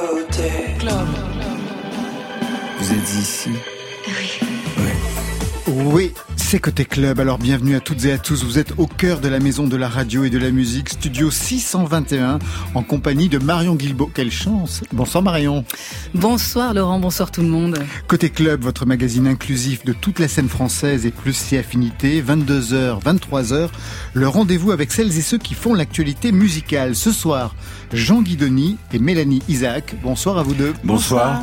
côté club. Vous êtes ici? Oui. Oui, c'est Côté Club, alors bienvenue à toutes et à tous. Vous êtes au cœur de la maison de la radio et de la musique, studio 621, en compagnie de Marion Guilbault. Quelle chance Bonsoir Marion. Bonsoir Laurent, bonsoir tout le monde. Côté Club, votre magazine inclusif de toute la scène française et plus si affinités, 22h, 23h, le rendez-vous avec celles et ceux qui font l'actualité musicale. Ce soir, Jean Guidoni et Mélanie Isaac. Bonsoir à vous deux. Bonsoir.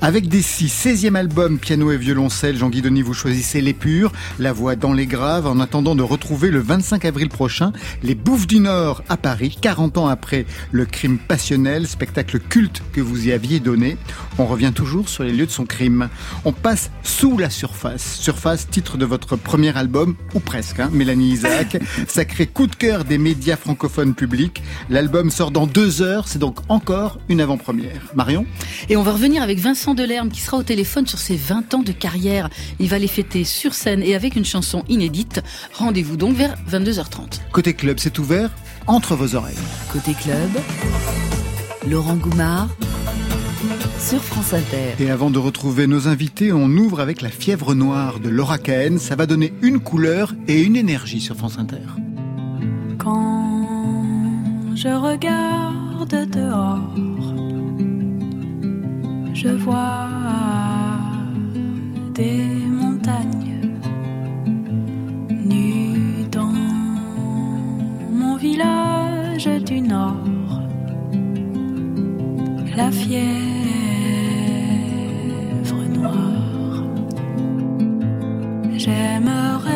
Avec des six, 16e album, piano et violoncelle, Jean Guidoni, vous choisissez les purs, la voix dans les graves, en attendant de retrouver le 25 avril prochain les Bouffes du Nord à Paris, 40 ans après le crime passionnel, spectacle culte que vous y aviez donné. On revient toujours sur les lieux de son crime. On passe sous la surface. Surface, titre de votre premier album, ou presque, hein, Mélanie Isaac. Sacré coup de cœur des médias francophones publics. L'album sort dans deux heures, c'est donc encore une avant-première. Marion? Et on va revenir avec Vincent Delerme qui sera au téléphone sur ses 20 ans de carrière. Il va les fêter sur scène et avec une chanson inédite. Rendez-vous donc vers 22h30. Côté club, c'est ouvert entre vos oreilles. Côté club, Laurent Goumard sur France Inter. Et avant de retrouver nos invités, on ouvre avec la fièvre noire de Laura Cahen. Ça va donner une couleur et une énergie sur France Inter. Quand je regarde dehors, je vois des montagnes nues dans mon village du Nord. La fièvre noire. J'aimerais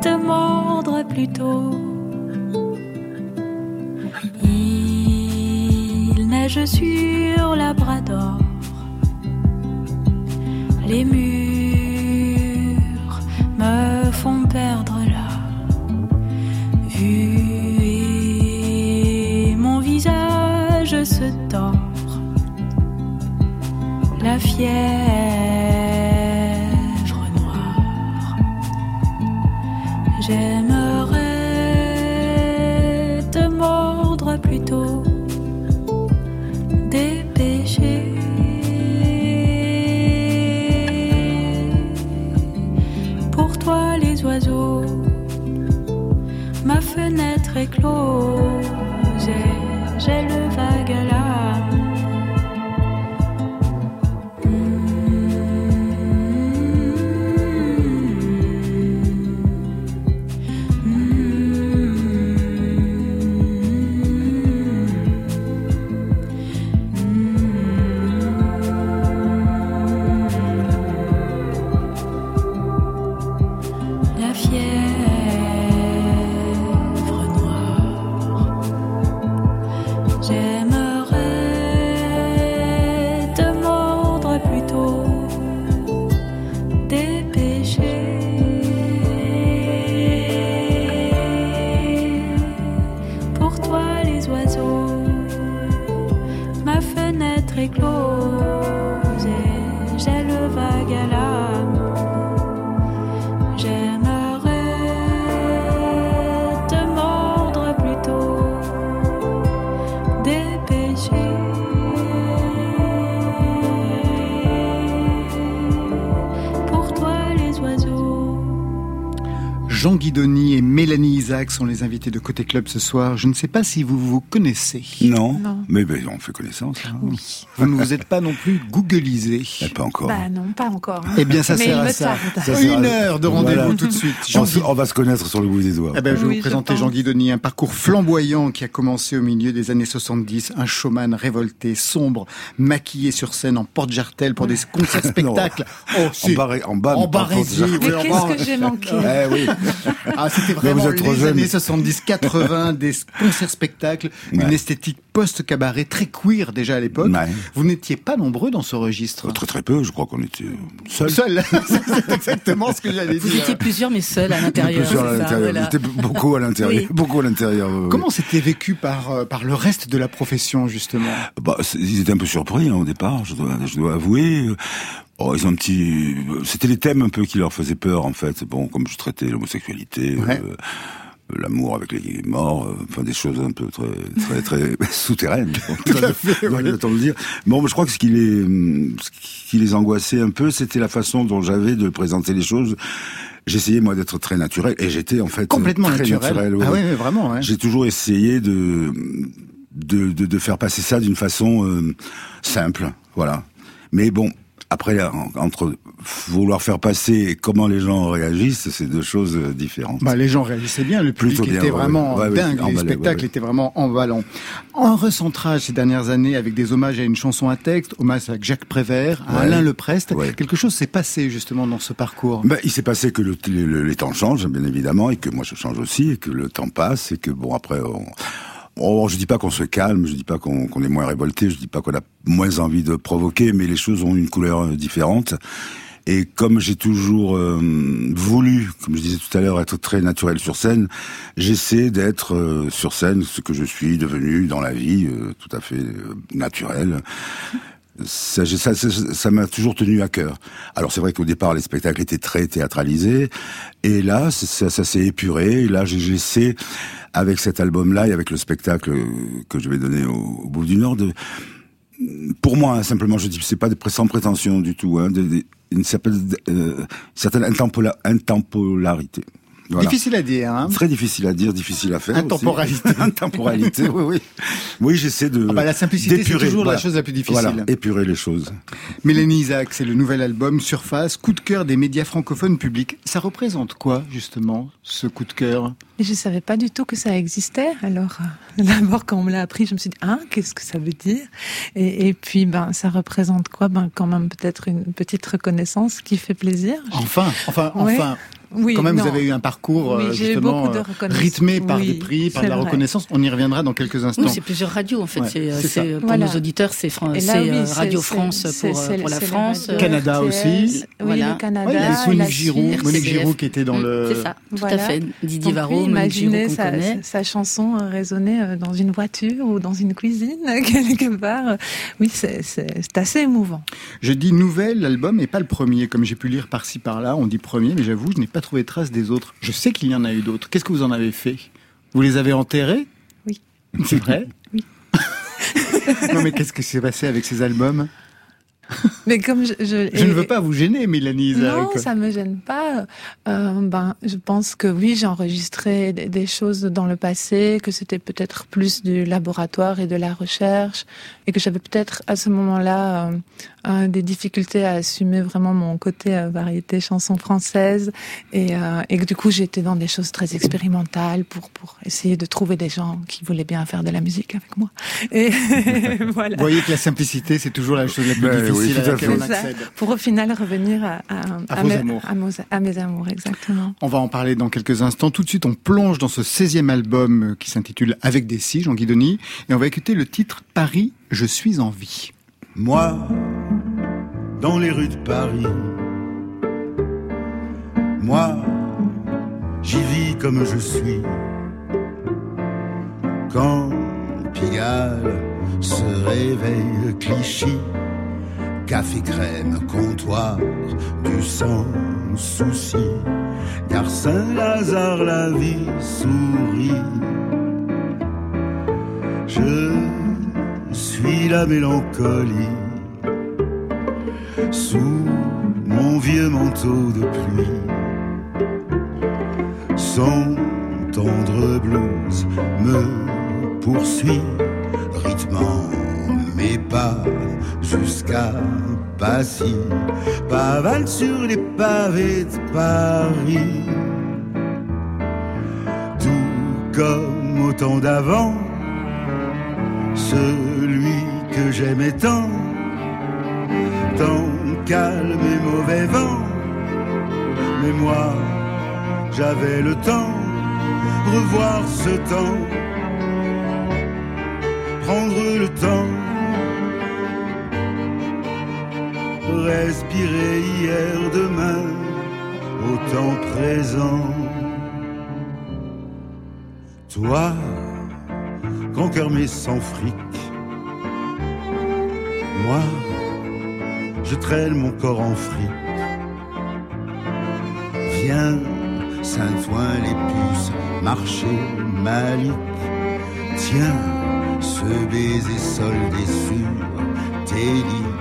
te mordre plutôt. Il neige sur Fièvre noire. J'aimerais te mordre plutôt. Dépêcher. Pour toi, les oiseaux, ma fenêtre est close fenêtre Guidoni et Mélanie Isaac sont les invités de Côté Club ce soir. Je ne sais pas si vous vous connaissez. Non. Non. Mais ben, on fait connaissance. hein. Oui. Vous ne vous êtes pas non plus googlisé. Eh, Pas encore. Bah non, pas encore. hein. Eh bien, ça Mais sert à ça. Ça sert Une à- heure de rendez-vous Voilà. tout de suite. On, Jean se- on va se connaître sur le bout des doigts. Eh ben, je vais Oui, vous présenter. Jean Guidoni, un parcours flamboyant qui a commencé au milieu des années 70, un showman révolté, sombre, maquillé sur scène en porte-jartel pour des concerts spectacles. Oh, en, si. barré, en bas, En en qu'est-ce bas. que j'ai manqué Eh oui. Ah, c'était vraiment vous les jeune. années 70, 80, des concerts spectacles, une esthétique post-cabaret très queer déjà à l'époque. Ouais. Vous n'étiez pas nombreux dans ce registre. Très très peu, je crois qu'on était seuls. Seul, c'est exactement ce que j'allais Vous dire. étiez plusieurs mais seuls à l'intérieur. Plusieurs à l'intérieur. voilà. Beaucoup à l'intérieur. Oui. Beaucoup à l'intérieur. Comment c'était vécu par, euh, par le reste de la profession, justement? Bah, Ils étaient un peu surpris hein, au départ, je dois, je dois avouer. Oh, ils ont un petit. C'était les thèmes un peu qui leur faisaient peur en fait. Bon, comme je traitais l'homosexualité. Ouais. euh, l'amour avec les morts, euh, enfin des choses un peu très très très souterraines. Tout à fait, oui. de dire. Bon, je crois que ce qui les hum, ce qui les angoissait un peu, c'était la façon dont j'avais de présenter les choses. J'essayais moi d'être très naturel et j'étais en fait Complètement très naturel. ouais, ah oui, mais vraiment. Ouais. J'ai toujours essayé de de, de, de faire passer ça d'une façon euh, simple, voilà. Mais bon, après en- entre vouloir faire passer et comment les gens réagissent, c'est deux choses euh, différentes. Bah, les gens réagissaient bien, le public Plutôt était ouais, vraiment ouais. Ouais, ouais, dingue, les spectacles ouais, ouais. étaient vraiment emballants. En recentrage ces dernières années avec des hommages à une chanson à texte, hommage à Jacques Prévert, à Ouais. Alain Leprest, Ouais. quelque chose s'est passé justement dans ce parcours. Ben, il s'est passé que le, le- le- les temps changent, bien évidemment, et que moi je change aussi, et que le temps passe, et que bon après, on, on- je dis pas qu'on se calme, je dis pas qu'on est moins révolté, je dis pas qu'on a moins envie de provoquer, mais les choses ont une couleur euh, différente. Et comme j'ai toujours euh, voulu, comme je disais tout à l'heure, être très naturel sur scène, j'essaie d'être euh, sur scène ce que je suis devenu dans la vie, tout à fait naturel. Ça m'a toujours tenu à cœur. Alors c'est vrai qu'au départ les spectacles étaient très théâtralisés, et là ça, s'est épuré. Et là j'ai- j'essaie avec cet album-là et avec le spectacle euh, que je vais donner au, au bout du Nord pour moi, hein, simplement, je dis, c'est pas sans prétention du tout, hein, de- une certaine, euh, certaine intempola- intemporalité. Voilà. Difficile à dire, hein Très difficile à dire, difficile à faire. aussi. Intemporalité. Intemporalité, oui, oui. Oui, j'essaie de. Ah bah, la simplicité, c'est toujours la chose la plus difficile. Voilà, épurer les choses. Mélanie Isaac, c'est le nouvel album Surface, coup de cœur des médias francophones publics. Ça représente quoi, justement, ce coup de cœur? Je savais pas du tout que ça existait. Alors, euh, d'abord, quand on me l'a appris, je me suis dit, ah, qu'est-ce que ça veut dire? Et, et puis, ben, ça représente quoi? Ben, quand même peut-être une petite reconnaissance qui fait plaisir. Enfin, enfin, Ouais. enfin. Oui, Quand même, non. vous avez eu un parcours Oui, euh, justement euh, rythmé par Oui, des prix, par de la vrai. reconnaissance. On y reviendra dans quelques instants. Oui, c'est plusieurs radios en fait. Ouais, c'est, euh, c'est ça. c'est, pour Voilà. nos auditeurs, c'est, Et Radio c'est- France c'est- pour, c'est- pour la France. Canada aussi. Oui, Voilà. le Canada. Ouais, la Giroud, Suisse. Monique RCBF. Giroud qui était dans le. C'est ça, tout Voilà. à fait. Didier Varro, Monique qu'on sa, connaît. sa chanson résonner euh, dans une voiture ou dans une cuisine quelque part. Oui, c'est assez émouvant. Je dis nouvel, l'album n'est pas le premier, comme j'ai pu lire par-ci par-là. On dit premier, mais j'avoue, je n'ai pas trouvé trace des autres. Je sais qu'il y en a eu d'autres. Qu'est-ce que vous en avez fait? Vous les avez enterrés? Oui. C'est vrai? Oui. non, mais qu'est-ce qui s'est passé avec ces albums? Mais comme je, je, Je ne veux pas vous gêner, Mélanie Isaac. Non, ça me gêne pas. Euh, ben, je pense que oui, j'ai enregistré des, des choses dans le passé, que c'était peut-être plus du laboratoire et de la recherche, et que j'avais peut-être à ce moment-là euh, euh, des difficultés à assumer vraiment mon côté euh, variété chanson française, et, euh, et que du coup j'étais dans des choses très expérimentales pour pour essayer de trouver des gens qui voulaient bien faire de la musique avec moi. Et voilà. Vous voyez que la simplicité, c'est toujours la chose la plus oui, difficile à laquelle on accède. Pour au final revenir à, à, À vos mes, amours. à mes- à mes amours, exactement. On va en parler dans quelques instants. Tout de suite, on plonge dans ce 16e album euh, qui s'intitule Avec des si, Jean Guidoni, et on va écouter le titre Paris, je suis en vie. Moi, dans les rues de Paris, moi, j'y vis comme je suis. Quand Pigalle se réveille Clichy, café crème, comptoir, du sans souci. Car Saint-Lazare, la vie sourit. Je suis la mélancolie sous mon vieux manteau de pluie. Son tendre blues me poursuit, rythmant mes pas jusqu'à Passy, pavane sur les pavés de Paris. Tout comme au temps d'avant, celui que j'aimais tant, tant calme et mauvais vent. Mais moi, j'avais le temps, revoir ce temps, prendre le temps, respirer hier, demain, au temps présent. Toi, grand cœur mais sans fric. Moi, je traîne mon corps en fric. Viens, Saint-Ouen, les puces, marché Malik. Tiens, ce baiser soldé sur tes lits,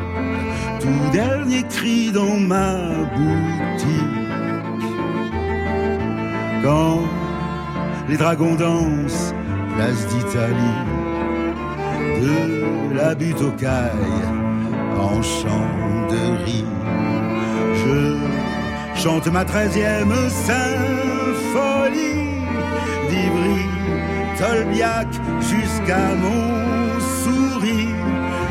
tout dernier cri dans ma boutique. Quand les dragons dansent, place d'Italie, de la butte aux cailles, en chant de riz. Je chante ma treizième symphonie d'Ivry, Jusqu'à mon sourire.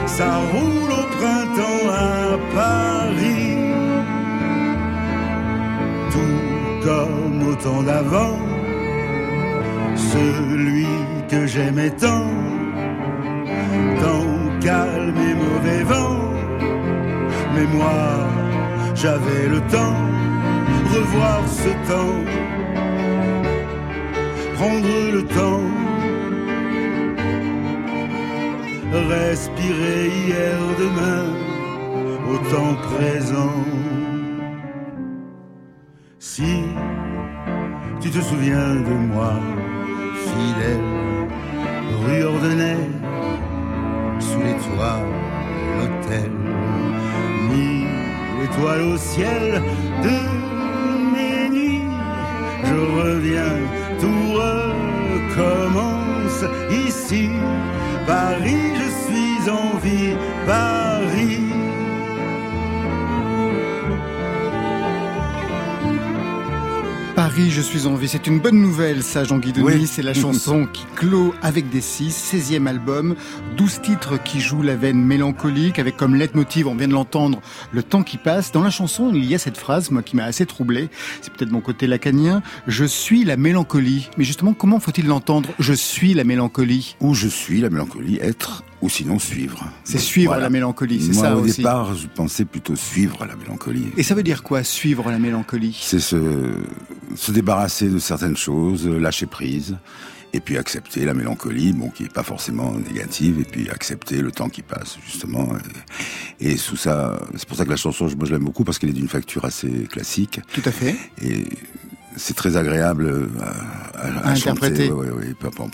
Ça roule au printemps à Paris, tout comme au temps d'avant, celui que j'aimais tant, tant calme et mauvais vent. Mais moi, j'avais le temps, revoir ce temps, prendre le temps, respirer hier, demain, au temps présent. Si tu te souviens de moi, fidèle, rue Ordenay, sous les toits, l'hôtel, mille étoiles au ciel de mes nuits. Je reviens, tout recommence ici. Paris, je suis en vie, Paris. Paris, je suis en vie. C'est une bonne nouvelle, ça, Jean-Guy Denis. Oui. C'est la chanson qui clôt avec des six, 16e album, 12 titres qui jouent la veine mélancolique, avec comme leitmotiv, on vient de l'entendre, le temps qui passe. Dans la chanson, il y a cette phrase, moi, qui m'a assez troublé. C'est peut-être mon côté lacanien. Je suis la mélancolie. Mais justement, comment faut-il l'entendre? Je suis la mélancolie. Où je suis, la mélancolie, être ou sinon suivre. C'est suivre Voilà. la mélancolie, c'est Moi, ça au aussi. départ, je pensais plutôt suivre la mélancolie. Et ça veut dire quoi, suivre la mélancolie? C'est se, se débarrasser de certaines choses, lâcher prise, et puis accepter la mélancolie, bon, qui est pas forcément négative, et puis accepter le temps qui passe, justement. Et, et sous ça, c'est pour ça que la chanson, moi, je l'aime beaucoup, parce qu'elle est d'une facture assez classique, Tout à fait. et c'est très agréable à, à- interpréter. Ouais, ouais, ouais, peu importe.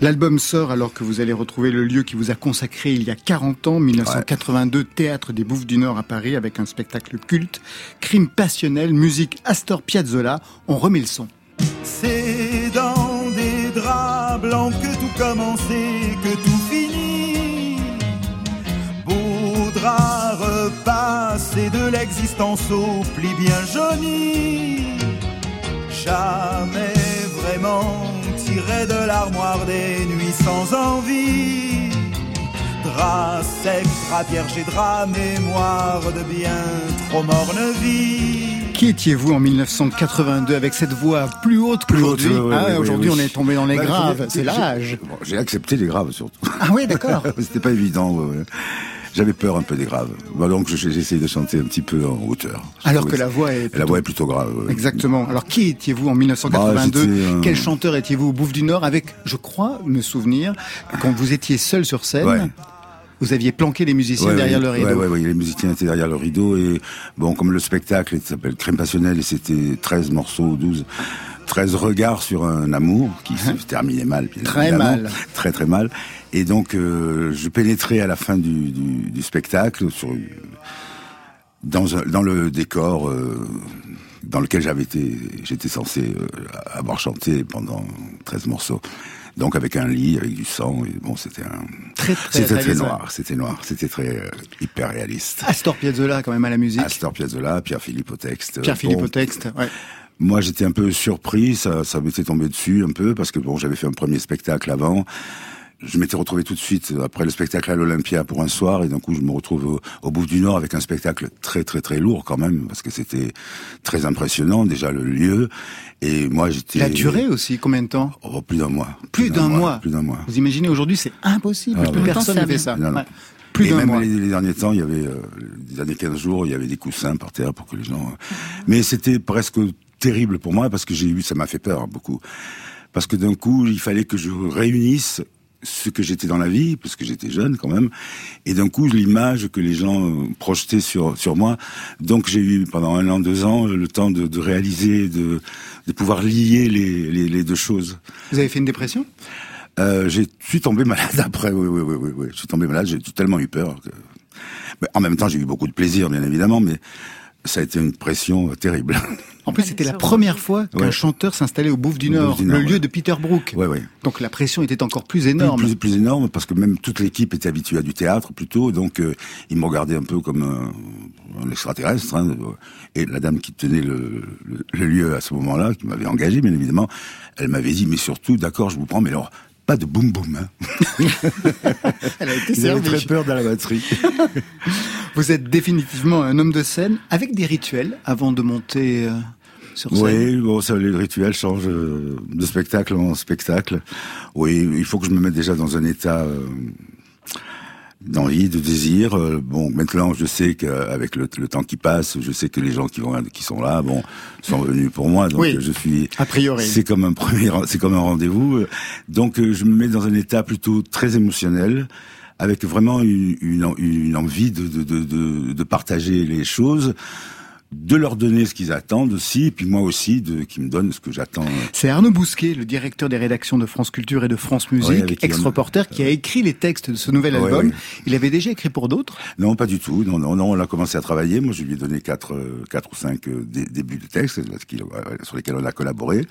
L'album sort alors que vous allez retrouver le lieu qui vous a consacré il y a 40 ans, 1982, Théâtre des Bouffes du Nord à Paris, avec un spectacle culte, crime passionnel, musique Astor Piazzolla. On remet le son. C'est dans des draps blancs que tout commençait, que tout finit. Beau drap repassé de l'existence au pli bien jauni. Jamais vraiment tiré de l'armoire des nuits sans envie. Drap sec, drap vierge et drap mémoire de bien trop morne vie. Qui étiez-vous en 1982 avec cette voix plus haute qu'aujourd'hui Plus haute, ouais, Ah, Aujourd'hui, oui. on est tombé dans les Bah, graves, c'est j'ai- l'âge. bon, J'ai accepté les graves, surtout. Ah oui, d'accord. C'était pas évident. ouais, ouais. J'avais peur un peu des graves. Bah, donc j'ai essayé de chanter un petit peu en hauteur. Alors que la voix est La voix est plutôt grave. ouais. Exactement. Alors, qui étiez-vous en 1982 Bah, Quel chanteur étiez-vous? Au Bouffe du Nord avec, je crois, me souvenir, quand vous étiez seul sur scène, Ouais. vous aviez planqué les musiciens Ouais, derrière le rideau. Ouais, ouais, les musiciens étaient derrière le rideau et bon, comme le spectacle s'appelle Crème passionnelle et c'était 13 morceaux ou 12, 13 regards sur un amour qui se terminait mal. Très mal. Très très mal. Et donc euh, je pénétrais à la fin du, du, du spectacle sur dans, un- dans le décor euh, dans lequel j'avais été, j'étais censé euh, avoir chanté pendant 13 morceaux. Donc avec un lit, avec du sang, et bon, c'était un, Très, très c'était très noir, c'était noir, c'était très euh, hyper réaliste. Astor Piazzolla, quand même, à la musique. Astor Piazzolla, Pierre-Philippe au texte. Pierre-Philippe Bon, au texte. Ouais. Moi, j'étais un peu surpris, ça, ça m'était tombé dessus un peu, parce que bon, j'avais fait un premier spectacle avant. Je m'étais retrouvé tout de suite après le spectacle à l'Olympia pour un soir, et d'un coup, je me retrouve au, au Bouffe du Nord avec un spectacle très très très lourd quand même, parce que c'était très impressionnant déjà le lieu. Et moi, j'étais La durée aussi, combien de temps? Oh, plus d'un mois. Plus d'un mois. Plus d'un mois. Vous imaginez, aujourd'hui, c'est impossible. Ah, Plus ouais. personne ne fait ça. Non, non. Ouais. Plus et même mois. Les, les derniers temps, il y avait, euh, les derniers 15 jours, il y avait des coussins par terre pour que les gens. euh, Mais c'était presque terrible pour moi parce que j'ai eu, ça m'a fait peur hein, beaucoup. Parce que d'un coup, il fallait que je réunisse ce que j'étais dans la vie, parce que j'étais jeune quand même, et d'un coup l'image que les gens euh, projetaient sur sur moi. Donc j'ai eu pendant un an, deux ans le temps de, de réaliser, de, de pouvoir lier les, les, les deux choses. Vous avez fait une dépression? Euh, J'ai suis tombé malade après. Oui, oui, oui, oui, oui. Je suis tombé malade. J'ai tellement eu peur. Que... Mais en même temps, j'ai eu beaucoup de plaisir, bien évidemment, mais ça a été une pression euh, terrible. En plus, c'était la première fois qu'un Ouais. chanteur s'installait au Bouffe du Nord, Bouffe du Nord, le lieu ouais. de Peter Brook. Ouais, ouais. Donc la pression était encore plus énorme. Plus, plus énorme parce que même toute l'équipe était habituée à du théâtre plutôt, donc euh, ils me regardaient un peu comme un, un extraterrestre. Hein, et la dame qui tenait le, le, le lieu à ce moment-là, qui m'avait engagé bien évidemment, elle m'avait dit mais surtout d'accord je vous prends mais alors pas de boum boum. Hein. Elle a été servie. très peur de la batterie. Vous êtes définitivement un homme de scène avec des rituels avant de monter euh, sur scène. Oui, bon, ça, les rituels changent euh, de spectacle en spectacle. Oui, il faut que je me mette déjà dans un état euh, d'envie, de désir. Euh, bon, maintenant, je sais qu'avec le, le temps qui passe, je sais que les gens qui vont, qui sont là, bon, sont venus pour moi. Donc, Oui. je suis. A priori. C'est comme un premier, c'est comme un rendez-vous. Donc, euh, je me mets dans un état plutôt très émotionnel, avec vraiment une, une, une envie de, de, de, de, de partager les choses, de leur donner ce qu'ils attendent aussi, et puis moi aussi, de, qui me donnent ce que j'attends. C'est Arnaud Bousquet, le directeur des rédactions de France Culture et de France Musique, ex-reporter, qui a écrit les textes de ce nouvel Ouais, album. ouais. Il avait déjà écrit pour d'autres? Non, pas du tout. Non, non, non, on a commencé à travailler. Moi, je lui ai donné quatre, euh, quatre ou cinq euh, dé- débuts de textes euh, sur lesquels on a collaboré.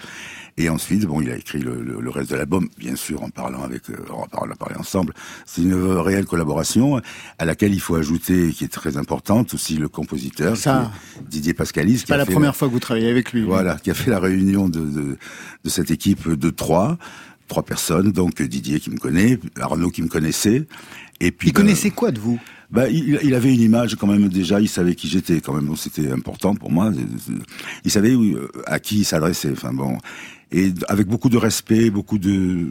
Et ensuite, bon, il a écrit le, le- le reste de l'album, bien sûr, en parlant avec, en parlant, parlé ensemble. C'est une réelle collaboration à laquelle il faut ajouter, qui est très importante, aussi le compositeur, Ça. qui Didier Pascalis. qui Pas la première fois que vous travaillez avec lui. Voilà, qui a fait la réunion de, de, de cette équipe de trois, trois personnes. Donc Didier qui me connaît, Arnaud qui me connaissait. Et puis Il bah, connaissait quoi de vous? bah, il, il avait une image quand même déjà, il savait qui j'étais quand même, donc c'était important pour moi. Il savait où- à qui il s'adressait. Enfin bon, et avec beaucoup de respect, beaucoup de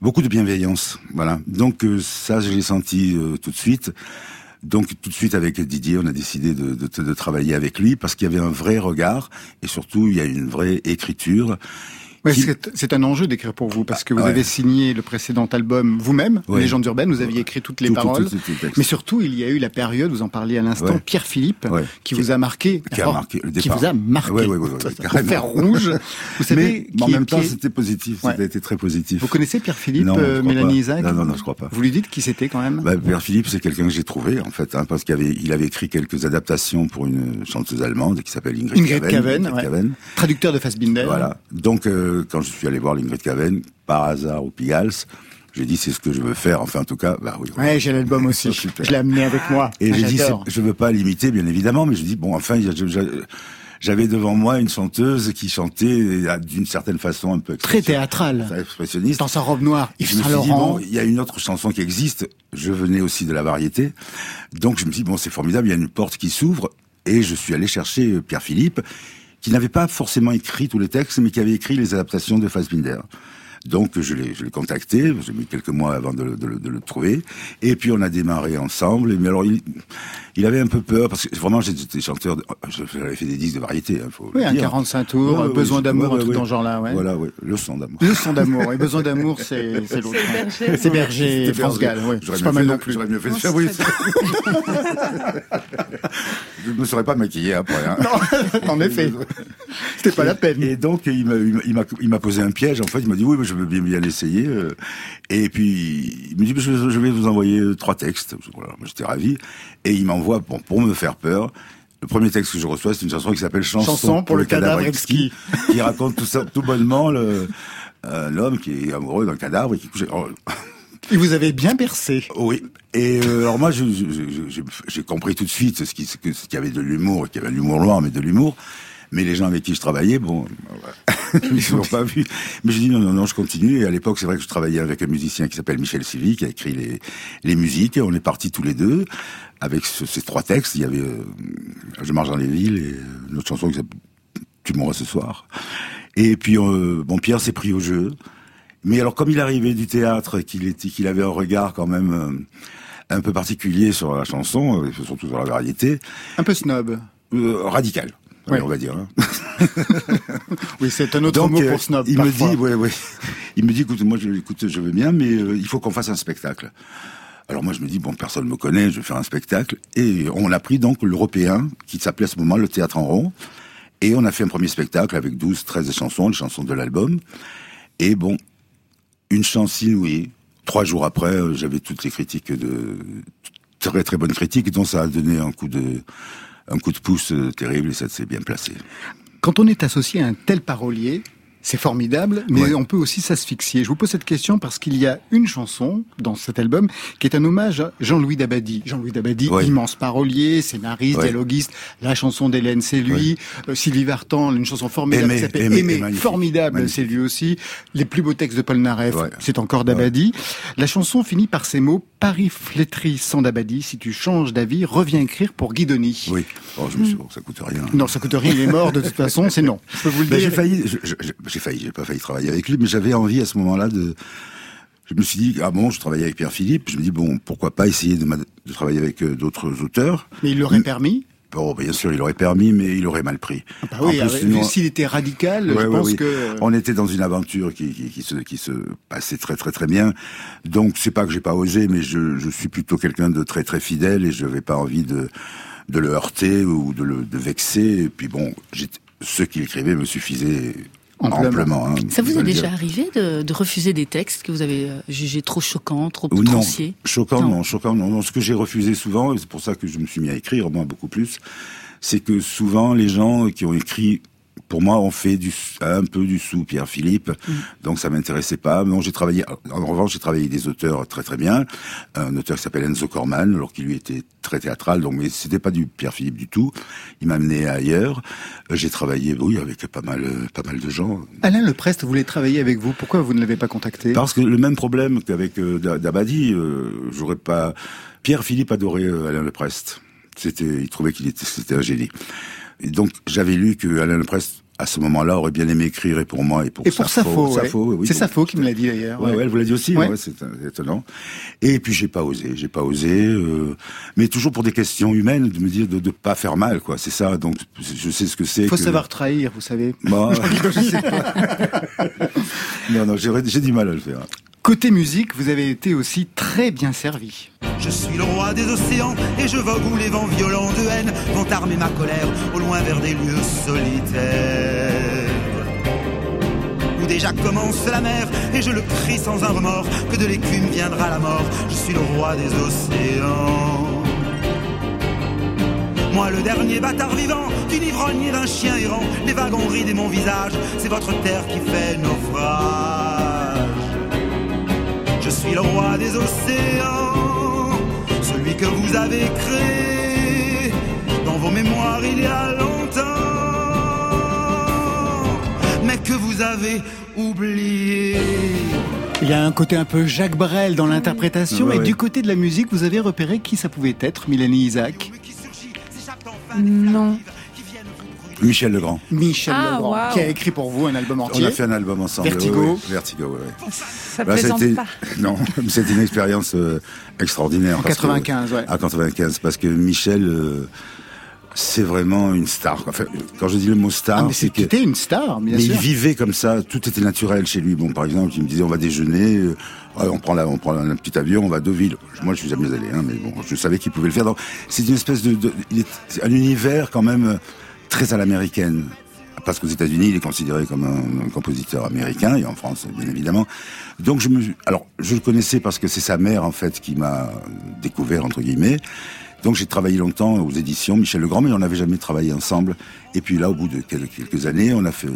beaucoup de bienveillance. Voilà. Donc euh, ça, je l'ai senti euh, tout de suite. Donc tout de suite avec Didier, on a décidé de, travailler avec lui parce qu'il y avait un vrai regard et surtout il y a une vraie écriture. Qui- c'est- un enjeu d'écrire pour vous, parce que vous Ah, ouais. avez signé le précédent album vous-même, Ouais. Légendes urbaines, vous aviez écrit toutes les Tout, paroles. tout, tout. Mais surtout, il y a eu la période, vous en parliez à l'instant, Ouais. Pierre Philippe, qui Qui- vous a marqué. qui a marqué le Qui départ. vous a marqué. Ouais, Ça, carrément. fer rouge. Vous savez, Mais en qui- même temps, qui c'était positif. Ça a été très positif. Vous connaissez Pierre Philippe, Non, euh, Mélanie. Isaac Non, non, non, je crois pas. Vous lui dites qui c'était quand même? Bah, Père Philippe, c'est quelqu'un que j'ai trouvé en fait, hein, parce qu'il avait, il avait écrit quelques adaptations pour une chanteuse allemande qui s'appelle Ingrid, Ingrid Caven, Ingrid ouais. Caven. Traducteur de Fassbinder. Voilà. Donc, euh, quand je suis allé voir l'Ingrid Caven, par hasard au Pigalle, j'ai dit c'est ce que je veux faire. Enfin, en tout cas, bah oui. Ouais, j'ai l'album aussi. Super. Je l'ai amené avec moi. Et Ah, j'ai dit, je veux pas l'imiter, bien évidemment, mais je dis bon, enfin, j'avais devant moi une chanteuse qui chantait euh, d'une certaine façon un peu Très expression- théâtral. très expressionniste. Dans sa robe noire, Yves Saint Laurent. bon, il y a une autre chanson qui existe. Je venais aussi de la variété. Donc, je me suis dit, bon, c'est formidable, il y a une porte qui s'ouvre. Et je suis allé chercher euh, Pierre Philippe, qui n'avait pas forcément écrit tous les textes, mais qui avait écrit les adaptations de Fassbinder. Donc, je l'ai, je l'ai contacté. J'ai mis quelques mois avant de, le- de le- de le trouver. Et puis, on a démarré ensemble. Mais alors, il, il avait un peu peur, parce que vraiment, j'étais chanteur, de- j'avais fait des disques de variété, hein, faut Oui, le un dire. 45 tours, Ouais, ouais, besoin ouais, d'amour, ouais, un truc ouais. dans ce genre-là, ouais. Voilà, ouais, le son d'amour. Le son d'amour. Et besoin d'amour, c'est c'est l'autre. C'est Berger. C'est Berger, France. Gall. Ouais. J'aurais C'est mieux pas mal fait non de- plus. J'aurais mieux fait de faire, oui. Je me serais pas maquillé après. Hein. En effet. C'était pas la peine. Et donc il m'a posé un piège. En fait, il m'a dit oui, mais je veux bien bien l'essayer. euh. Et puis il me dit je vais, vous envoyer euh, trois textes. Voilà, j'étais ravi. Et il m'envoie bon, pour me faire peur. Le premier texte que je reçois, c'est une chanson qui s'appelle Chanson, Chanson pour le cadavre exquis. qui raconte tout ça tout bonnement euh, l'homme qui est amoureux d'un cadavre et qui couche. Et vous avez bien bercé. oui. Et euh, alors moi, j'ai compris tout de suite ce qui- ce qu'il y avait de l'humour, qu'il y avait de l'humour noir, mais de l'humour. Mais les gens avec qui je travaillais, bon, ils l'ont pas vu. Mais j'ai dit non, non, non, je continue. Et à l'époque, c'est vrai que je travaillais avec un musicien qui s'appelle Michel Sylvie, qui a écrit les, les musiques. Et on est partis tous les deux avec ce- ces trois textes. Il y avait euh, Je marche dans les villes et euh, une autre chanson qui s'appelle Tu mourras ce soir. Et puis, euh, bon, Pierre s'est pris au jeu. Mais alors, comme il arrivait du théâtre, qu'il était, qu'il avait un regard quand même euh, un peu particulier sur la chanson, euh, surtout sur la variété, Un peu snob. euh, radical, Ouais. on va dire. hein. Oui, c'est un autre Donc, mot euh, pour snob. il parfois. me dit, ouais, ouais. Il me dit, écoute, moi, je, écoute, je veux bien, mais euh, il faut qu'on fasse un spectacle. Alors moi je me dis bon personne me connaît, je vais faire un spectacle et on a pris donc l'européen qui s'appelait à ce moment le théâtre en rond et on a fait un premier spectacle avec 12 13 chansons, les chansons de l'album et bon une chance inouïe. Trois jours après, euh, j'avais toutes les critiques de très très bonnes critiques dont ça a donné un coup de un coup de pouce euh, terrible et ça s'est bien placé. Quand on est associé à un tel parolier, c'est formidable, mais on peut aussi s'asphyxier. Je vous pose cette question parce qu'il y a une chanson dans cet album qui est un hommage à Jean-Louis Dabadi. Jean-Louis Dabadi, immense parolier, scénariste, dialoguiste. La chanson d'Hélène, c'est lui. Euh, Sylvie Vartan, une chanson formidable qui s'appelle Aimer, formidable, c'est lui aussi. Les plus beaux textes de Paul Naref, c'est encore Dabadi. La chanson finit par ces mots Paris flétri sans Dabadi. Si tu changes d'avis, reviens écrire pour Guidoni. Oui. Oh, je me suis... bon, ça coûte rien. Non, ça coûte rien. Il est mort de toute façon. C'est non. Je peux vous le ben, dire. J'ai failli j'ai failli, j'ai pas failli travailler avec lui, mais j'avais envie à ce moment-là de. Je me suis dit, ah bon, je travaillais avec Pierre Philippe. Je me dis bon, pourquoi pas essayer de, de travailler avec euh, d'autres auteurs. Mais il l'aurait permis. Bon, bien sûr, il aurait permis, mais il aurait mal pris. Ah bah oui, plus, s'il était radical, je pense que on était dans une aventure qui, qui, qui, se qui se passait très très très bien. Donc c'est pas que j'ai pas osé, mais je, je suis plutôt quelqu'un de très très fidèle et je n'avais pas envie de de le heurter ou de le de vexer. Et puis bon, ce qu'il écrivait me suffisait Amplement. Hein, ça vous est déjà arrivé de, de, refuser des textes que vous avez euh, jugés trop choquants, trop outranciers Non, choquant, non, choquant, non. non. Ce que j'ai refusé souvent, et c'est pour ça que je me suis mis à écrire, moi, beaucoup plus, c'est que souvent, les gens qui ont écrit pour moi, on fait du, un peu du sous Pierre Philippe, mm. donc ça m'intéressait pas. Non, j'ai travaillé. En revanche, j'ai travaillé des auteurs très très bien. Un auteur qui s'appelle Enzo Corman, alors qu'il lui était très théâtral, donc mais c'était pas du Pierre Philippe du tout. Il m'a amené ailleurs. J'ai travaillé, oui, avec pas mal, pas mal de gens. Alain Leprest voulait travailler avec vous. Pourquoi vous ne l'avez pas contacté? Parce que le même problème qu'avec euh, Dabadi, euh, j'aurais pas. Pierre Philippe adorait euh, Alain Leprest. C'était, il trouvait qu'il était, c'était un génie. Et donc j'avais lu que Alain Leprest à ce moment-là aurait bien aimé écrire et pour moi et pour, et pour Safo. oui, c'est qui me l'a dit d'ailleurs. Ouais, ouais, elle vous l'a dit aussi. Ouais. c'est étonnant. Et puis j'ai pas osé, j'ai pas osé, euh, mais toujours pour des questions humaines, de me dire de ne pas faire mal, quoi. C'est ça. Donc je sais ce que c'est. Il faut savoir trahir, vous savez. Bon, je sais pas. non, non, j'ai du mal à le faire. Côté musique, vous avez été aussi très bien servi. Je suis le roi des océans et je vogue où les vents violents de haine vont armer ma colère au loin vers des lieux solitaires. Où déjà commence la mer et je le crie sans un remords que de l'écume viendra la mort. Je suis le roi des océans. Moi le dernier bâtard vivant, d'une ivrogne et d'un chien errant, les wagons rident mon visage, c'est votre terre qui fait naufrage. Je suis le roi des océans, celui que vous avez créé dans vos mémoires il y a longtemps, mais que vous avez oublié. Il y a un côté un peu Jacques Brel dans l'interprétation, et du côté de la musique, vous avez repéré qui ça pouvait être, Mélanie Isaac? Non. Michel Legrand. Michel ah, Legrand, qui a écrit pour vous un album entier. On a fait un album ensemble. Vertigo. Vertigo, oui. Ça bah, plaisante pas. Non, c'était une expérience euh, extraordinaire. En 95, ouais. À 95, parce que Michel... Euh, c'est vraiment une star. Enfin, quand je dis le mot star, ah, c'est c'était une star, bien mais sûr. il vivait comme ça, tout était naturel chez lui. Bon, par exemple, il me disait on va déjeuner, euh, on prend la, on prend un petit avion, on va à Deauville. Moi, je suis jamais allé, hein, mais bon, je savais qu'il pouvait le faire. Donc, c'est une espèce de, de il est un univers quand même très à l'américaine. Parce qu'aux États-Unis, il est considéré comme un, compositeur américain et en France, bien évidemment. Donc je me, alors je le connaissais parce que c'est sa mère en fait qui m'a découvert entre guillemets. Donc j'ai travaillé longtemps aux éditions Michel Legrand, mais on n'avait jamais travaillé ensemble. Et puis là, au bout de quelques années, on a fait,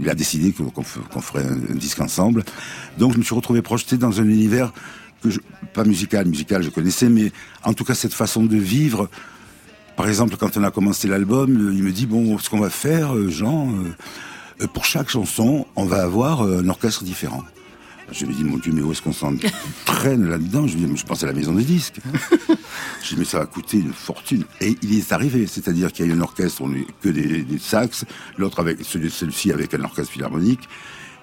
il a décidé qu'on ferait un, disque ensemble. Donc je me suis retrouvé projeté dans un univers que je, pas musical, musical, je connaissais, mais en tout cas cette façon de vivre par exemple, quand on a commencé l'album, euh, il me dit bon, ce qu'on va faire, euh, Jean, euh, pour chaque chanson, on va avoir un orchestre différent. Je me dis, mon Dieu, mais où est-ce qu'on s'entraîne là-dedans? Je lui dis, je pense à la maison des disques. je dis, mais ça va coûter une fortune. Et il est arrivé, c'est-à-dire qu'il y a eu un orchestre, on que des, des sax, l'autre avec celui-ci avec un orchestre philharmonique.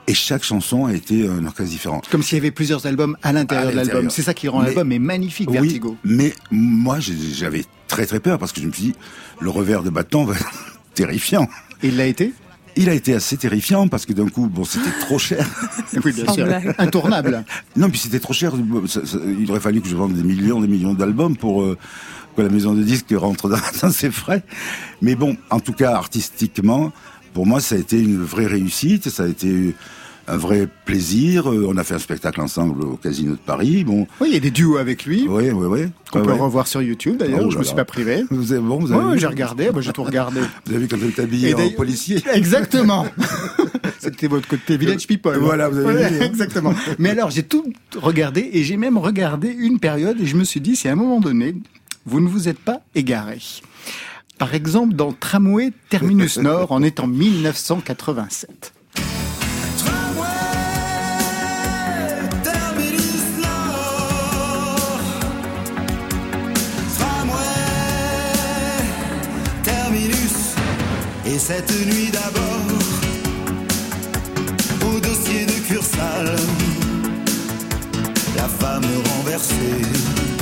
Et chaque chanson a été un orchestre différent. Comme s'il y avait plusieurs albums à l'intérieur de l'album. C'est ça qui rend l'album magnifique, Vertigo. mais moi, j'avais très très peur parce que je me suis dit, le revers de bâton va être terrifiant. Et il l'a été? Il a été assez terrifiant parce que d'un coup, bon, c'était trop cher. oui, bien sûr. Intournable. Non, puis c'était trop cher. il aurait fallu que je vende des millions, des millions d'albums pour euh, que la maison de disques rentre dans, ses frais. Mais bon, en tout cas, artistiquement, pour moi, ça a été une vraie réussite. Ça a été un vrai plaisir. Euh, on a fait un spectacle ensemble au Casino de Paris. Bon. Oui, il y a des duos avec lui. Oui, oui, oui. On peut revoir sur YouTube d'ailleurs. Oh je ne me suis pas privé. Vous avez bon, vous avez. j'ai regardé. J'ai tout regardé. Vous avez vu quand vous êtes habillé en policier. Exactement. C'était votre côté Village People. Voilà, vous avez vu. Hein. Exactement. Mais alors, j'ai tout regardé et j'ai même regardé une période et je me suis dit, si à un moment donné, vous ne vous êtes pas égaré. Par exemple, dans Tramway Terminus Nord, on est en 1987. Et cette nuit d'abord, au dossier de Cursal, la femme renversée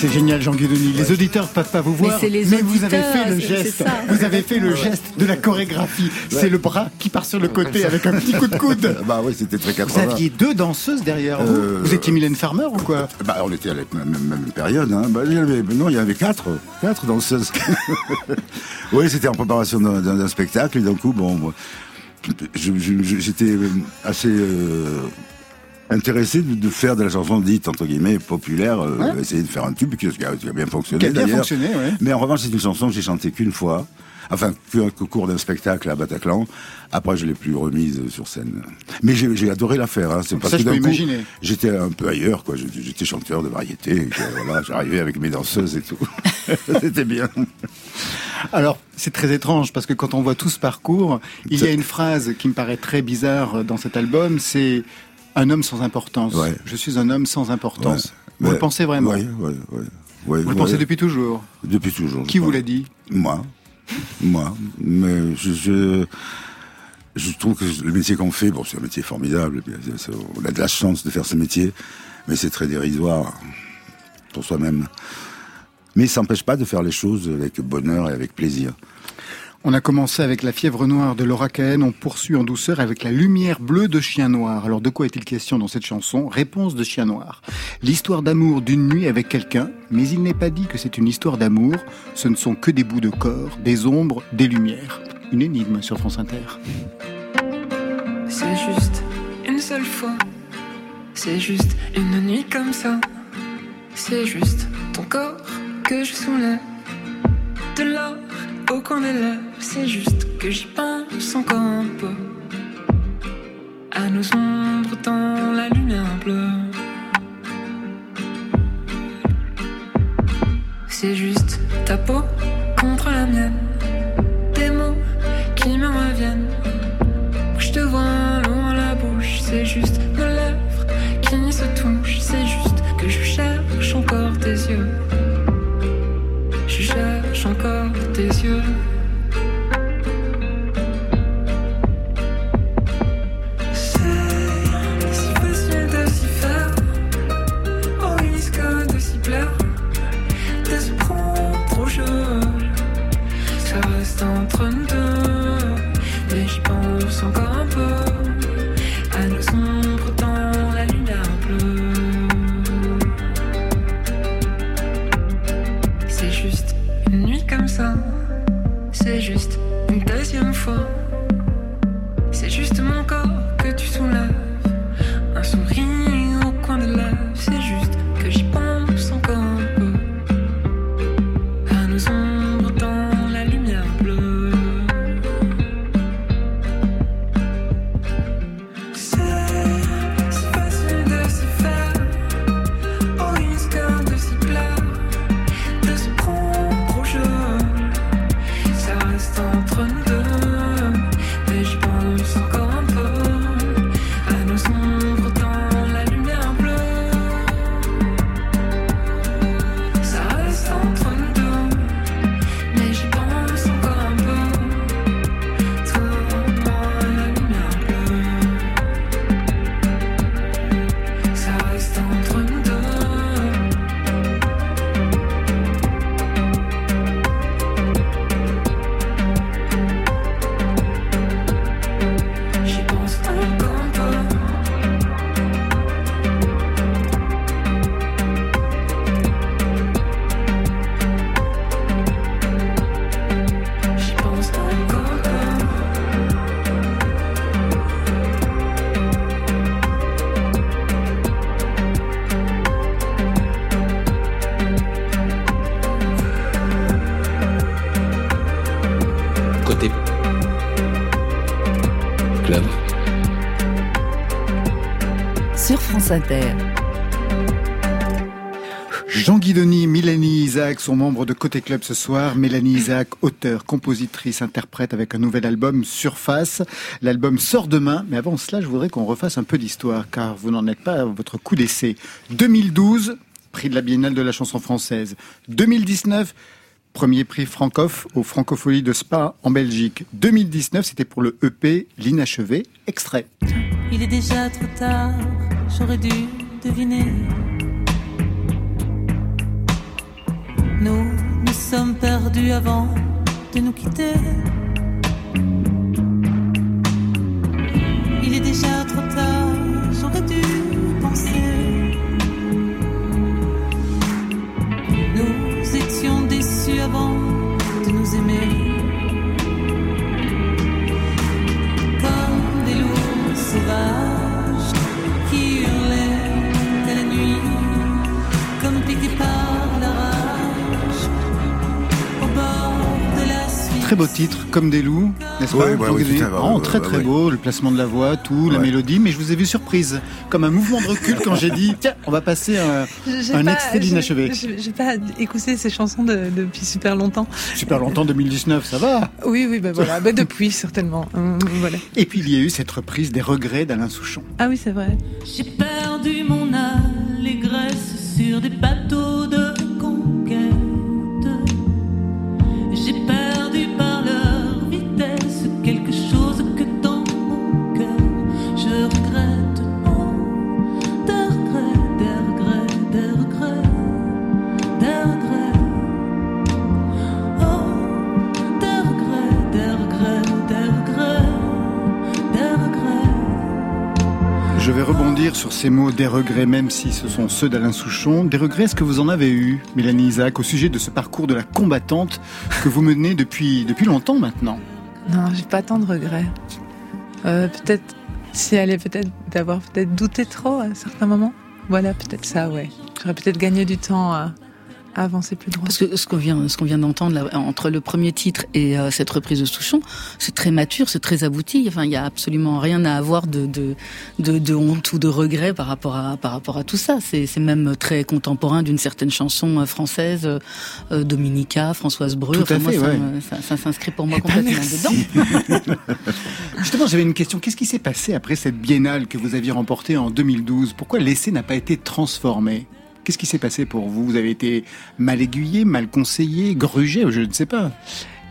C'est génial, Jean Guidoni. Les auditeurs ne peuvent pas vous voir, mais, vous avez fait le geste. Vous avez fait le geste de la chorégraphie. C'est le bras qui part sur le côté avec un petit coup de coude. Bah oui, c'était très 80. Vous aviez deux danseuses derrière vous. Euh, vous étiez Mylène Farmer ou quoi Bah on était à la même, période. Hein. Bah, il y avait, non, il y avait quatre, quatre danseuses. oui, c'était en préparation d'un spectacle et d'un coup, bon, j'étais assez. Euh, intéressé de, faire de la chanson dite entre guillemets populaire, euh, essayer de faire un tube qui a, bien fonctionné. Qui a bien fonctionné, ouais. Mais en revanche, c'est une chanson que j'ai chantée qu'une fois. Enfin, qu'au cours d'un spectacle à Bataclan. Après, je l'ai plus remise sur scène. Mais j'ai adoré la faire. Hein. C'est parce que d'un coup, j'étais un peu ailleurs, quoi. J'étais chanteur de variété. voilà, j'arrivais avec mes danseuses et tout. C'était bien. Alors, c'est très étrange parce que quand on voit tout ce parcours, il y a une phrase qui me paraît très bizarre dans cet album. C'est un homme sans importance. Je suis un homme sans importance. Vous le pensez vraiment Oui, oui, oui. Vous le pensez depuis toujours Depuis toujours. Qui vous l'a dit Moi. Moi. Mais je, je, trouve que le métier qu'on fait, bon, c'est un métier formidable. On a de la chance de faire ce métier, mais c'est très dérisoire pour soi-même. Mais ça n'empêche pas de faire les choses avec bonheur et avec plaisir. On a commencé avec la fièvre noire de Laura Cahen, on poursuit en douceur avec la lumière bleue de Chien Noir. Alors de quoi est-il question dans cette chanson? Réponse de Chien Noir. L'histoire d'amour d'une nuit avec quelqu'un, mais il n'est pas dit que c'est une histoire d'amour, ce ne sont que des bouts de corps, des ombres, des lumières. Une énigme sur France Inter. C'est juste une seule fois, c'est juste une nuit comme ça, c'est juste ton corps que je soulève de là au coin des lèvres, c'est juste que j'y pense encore un peu. À nos ombres dans la lumière bleue. C'est juste ta peau contre la mienne. Des mots qui me reviennent. Je te vois loin la bouche, c'est juste nos lèvres qui se touchent. C'est juste que je cherche encore tes yeux. Tes yeux. France Inter. Jean Guidoni, Mélanie Isaac sont membres de Côté Club ce soir. Mélanie Isaac, auteure, compositrice, interprète avec un nouvel album Surface. L'album sort demain, mais avant cela, je voudrais qu'on refasse un peu d'histoire, car vous n'en êtes pas à votre coup d'essai. 2012, prix de la Biennale de la chanson française. 2019, premier prix Francoff aux Francopholies de Spa en Belgique. 2019, c'était pour le EP L'Inachevé, extrait. Il est déjà trop tard, j'aurais dû deviner. Nous nous sommes perdus avant de nous quitter. Il est déjà trop tard, Très beau titre, comme des loups, n'est-ce pas ouais, Jean oui, Guidoni tout à fait, Vraiment ouais, très très ouais. beau, le placement de la voix, tout, la mélodie, mais je vous ai vu surprise, comme un mouvement de recul quand j'ai dit, tiens, on va passer un, un pas- extrait d'Inachevé. j'ai- pas écouté ces chansons de- depuis super longtemps. Super longtemps, 2019, ça va Oui, oui, ben voilà, ben depuis certainement. Hum, voilà. Et puis il y a eu cette reprise des regrets d'Alain Souchon. Ah oui, c'est vrai. J'ai perdu mon allégresse sur des bateaux ces mots des regrets, même si ce sont ceux d'Alain Souchon. Des regrets, est-ce que vous en avez eu, Mélanie Isaac, au sujet de ce parcours de la combattante que vous menez depuis, depuis longtemps maintenant? Non, j'ai pas tant de regrets. Euh, peut-être si elle est peut-être d'avoir peut-être douté trop à certains moments. Voilà, peut-être ça, ouais. J'aurais peut-être gagné du temps à, avancer plus droit. Parce que ce qu'on vient, ce qu'on vient d'entendre entre le premier titre et euh, cette reprise de Souchon, c'est très mature, c'est très abouti. Enfin, il y a absolument rien à avoir de de, de, de honte ou de regret par rapport à par rapport à tout ça. C'est c'est même très contemporain d'une certaine chanson euh, française, euh, Dominica, Françoise Breu. Tout à fait, ça, ouais. me- ça, ça s'inscrit pour moi Eh ben, complètement merci. dedans. Justement, j'avais une question. Qu'est-ce qui s'est passé après cette biennale que vous aviez remportée en 2012 Pourquoi l'essai n'a pas été transformé? Qu'est-ce qui s'est passé pour vous? Vous avez été mal aiguillé, mal conseillé, grugé Je ne sais pas.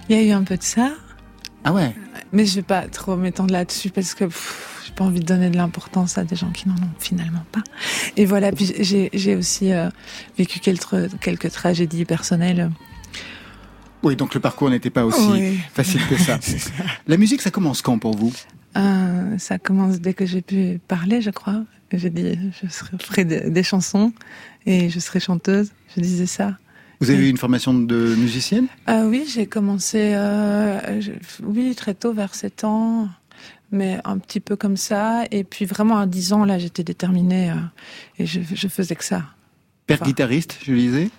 Il y a eu un peu de ça, Ah ouais? Mais je vais pas trop m'étendre là-dessus parce que pff, j'ai pas envie de donner de l'importance à des gens qui n'en ont finalement pas. Et voilà, puis j'ai aussi euh, vécu quelques, quelques tragédies personnelles. Oui, donc le parcours n'était pas aussi Oui. facile que ça. La musique, ça commence quand pour vous? Euh, ça commence dès que j'ai pu parler, je crois. J'ai dit, je ferai des, des chansons et je serai chanteuse. Je disais ça. Vous avez eu une formation de musicienne? Ah oui, j'ai commencé, euh, je- oui, très tôt, vers 7 ans, mais un petit peu comme ça. Et puis vraiment à 10 ans, là, j'étais déterminée euh, et je, je faisais que ça. Père Enfin. guitariste, je lisais.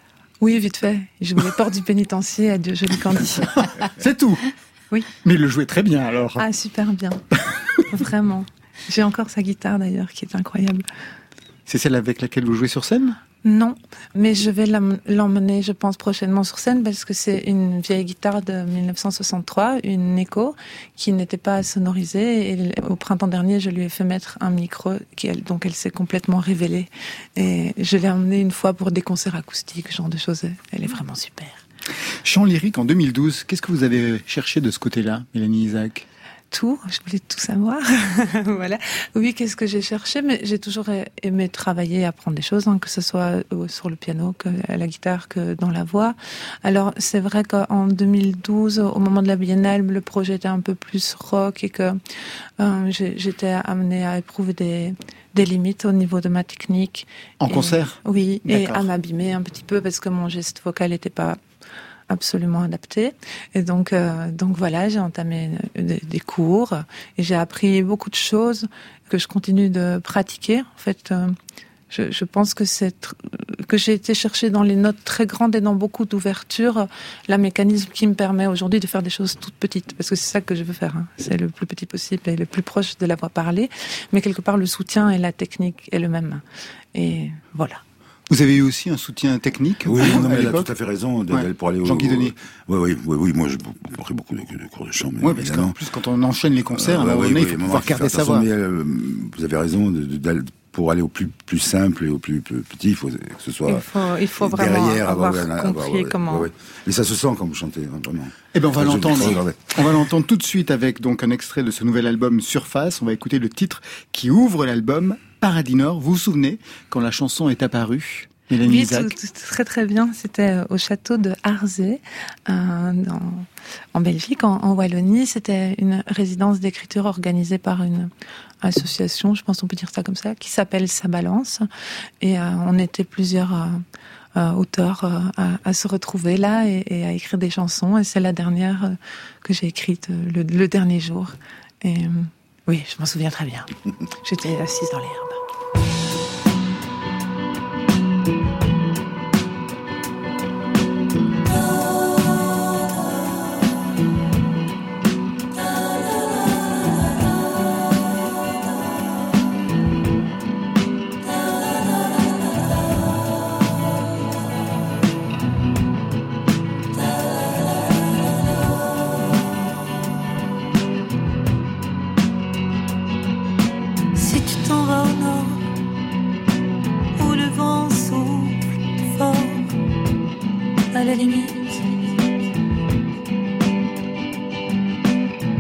Oui, vite fait. Je voulais porte du pénitencier à Dieu joli Candy. C'est tout Oui. Mais il le jouait très bien alors. Ah, super bien. Vraiment. J'ai encore sa guitare d'ailleurs, qui est incroyable. C'est celle avec laquelle vous jouez sur scène? Non, mais je vais l'em- l'emmener, je pense, prochainement sur scène parce que c'est une vieille guitare de 1963, une Echo, qui n'était pas sonorisée. Et au printemps dernier, je lui ai fait mettre un micro, donc elle s'est complètement révélée. Et je l'ai emmenée une fois pour des concerts acoustiques, genre de choses. Elle est vraiment super. Chant lyrique en 2012, qu'est-ce que vous avez cherché de ce côté-là, Mélanie Isaac? Tout, je voulais tout savoir. voilà. Oui, qu'est-ce que j'ai cherché? Mais j'ai toujours aimé travailler, apprendre des choses, hein, que ce soit euh, sur le piano, que à la guitare, que dans la voix. Alors c'est vrai qu'en 2012, au moment de la Biennale, le projet était un peu plus rock et que euh, j'étais amenée à éprouver des, des limites au niveau de ma technique. En Et- concert? Oui, et à m'abîmer un petit peu parce que mon geste vocal n'était pas absolument adapté. Et donc, euh, donc voilà, j'ai entamé des, cours et j'ai appris beaucoup de choses que je continue de pratiquer. En fait, euh, je, je pense que c'est que j'ai été chercher dans les notes très grandes et dans beaucoup d'ouverture la mécanisme qui me permet aujourd'hui de faire des choses toutes petites parce que c'est ça que je veux faire. Hein. C'est le plus petit possible et le plus proche de la voix parlée, mais quelque part le soutien et la technique est le même. Et voilà. Vous avez eu aussi un soutien technique Oui, non, mais elle a tout à fait raison Ouais. d'aller pour aller au. Jean-Guy Denis. Oui, oui, oui, oui. Moi, j'ai pris beaucoup de, de cours de chant, Oui, parce qu'en plus, quand on enchaîne les concerts, à un Euh, moment oui, donné, oui, il faut pouvoir garder sa voix. euh, vous avez raison, de- de- d'aller- pour aller au plus, plus simple et au plus, plus petit, il faut que ce soit Il faut, il faut vraiment derrière, avoir ouais, compris comment. ouais, ouais. Mais ça se sent quand vous chantez, hein, vraiment. Eh ben, on va l'entendre. On va l'entendre tout de suite avec donc un extrait de ce nouvel album Surface. On va écouter le titre qui ouvre l'album Paradis Nord. Vous vous souvenez quand la chanson est apparue Mélanie Oui, tout- tout- très très bien. C'était euh, au château de Harzé, euh, dans- en Belgique, en, en Wallonie. C'était une résidence d'écriture organisée par une association, je pense on peut dire ça comme ça, qui s'appelle Sa Balance. Et euh, on était plusieurs euh, euh, auteurs euh, à, à se retrouver là et, et à écrire des chansons. Et c'est la dernière que j'ai écrite le, le dernier jour. Et oui, je m'en souviens très bien. J'étais assise dans l'herbe. La limite,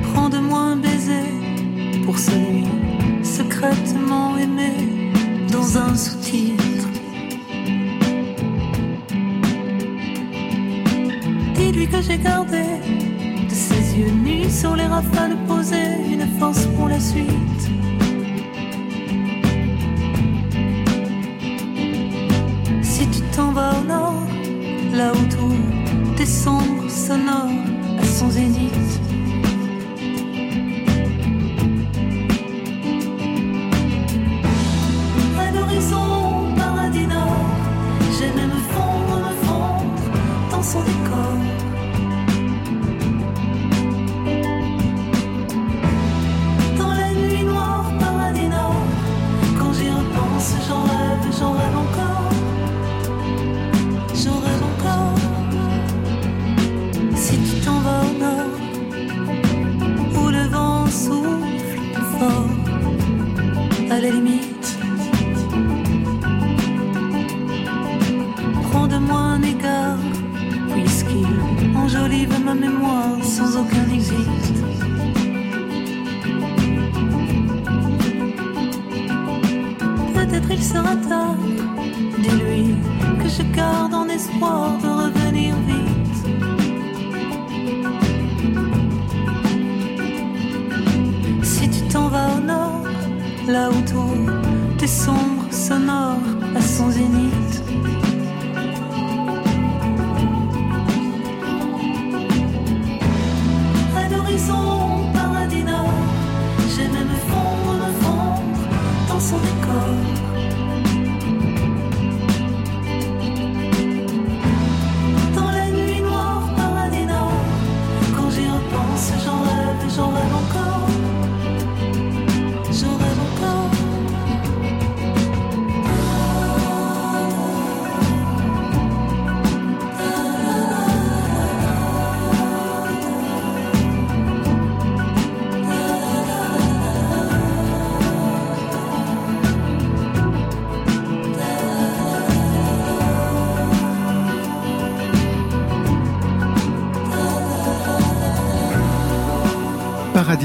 prends de moi un baiser pour celui secrètement aimé dans un sous-titre. Dis-lui que j'ai gardé de ses yeux nus sur les rafales posées une force pour la suite. Si tu t'en vas au nord, là où tout est sombre, sonore, à son zénith. À l'horizon, paradis nord, j'aimais me fondre, me fondre dans son décor.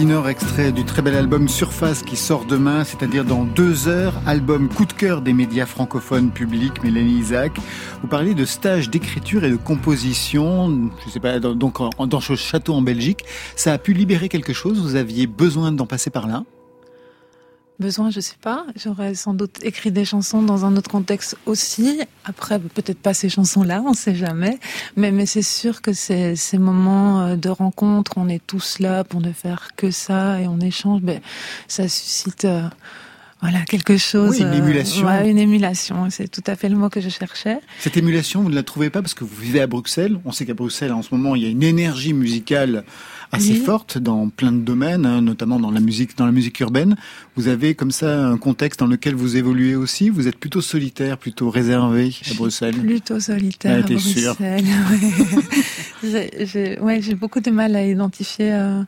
Nord, extrait du très bel album Surface qui sort demain, c'est-à-dire dans deux heures. Album coup de cœur des médias francophones publics, Mélanie Isaac. Vous parlez de stage d'écriture et de composition, je sais pas, donc dans ce château en Belgique. Ça a pu libérer quelque chose? Vous aviez besoin d'en passer par là? Besoin, je sais pas. J'aurais sans doute écrit des chansons dans un autre contexte aussi. Après, peut-être pas ces chansons-là, on sait jamais. Mais, mais c'est sûr que ces, ces moments euh, de rencontre, on est tous là pour ne faire que ça et on échange. Ben, ça suscite euh, voilà, quelque chose. Oui, une euh, émulation. ouais, une émulation, c'est tout à fait le mot que je cherchais. Cette émulation, vous ne la trouvez pas parce que vous vivez à Bruxelles? On sait qu'à Bruxelles, en ce moment, il y a une énergie musicale assez Oui. forte dans plein de domaines, hein, notamment dans la musique, dans la musique urbaine. Vous avez comme ça un contexte dans lequel vous évoluez aussi. Vous êtes plutôt solitaire, plutôt réservé à Bruxelles. Plutôt solitaire Ah, à sûr Bruxelles. ouais. j'ai, j'ai- ouais, j'ai beaucoup de mal à identifier euh,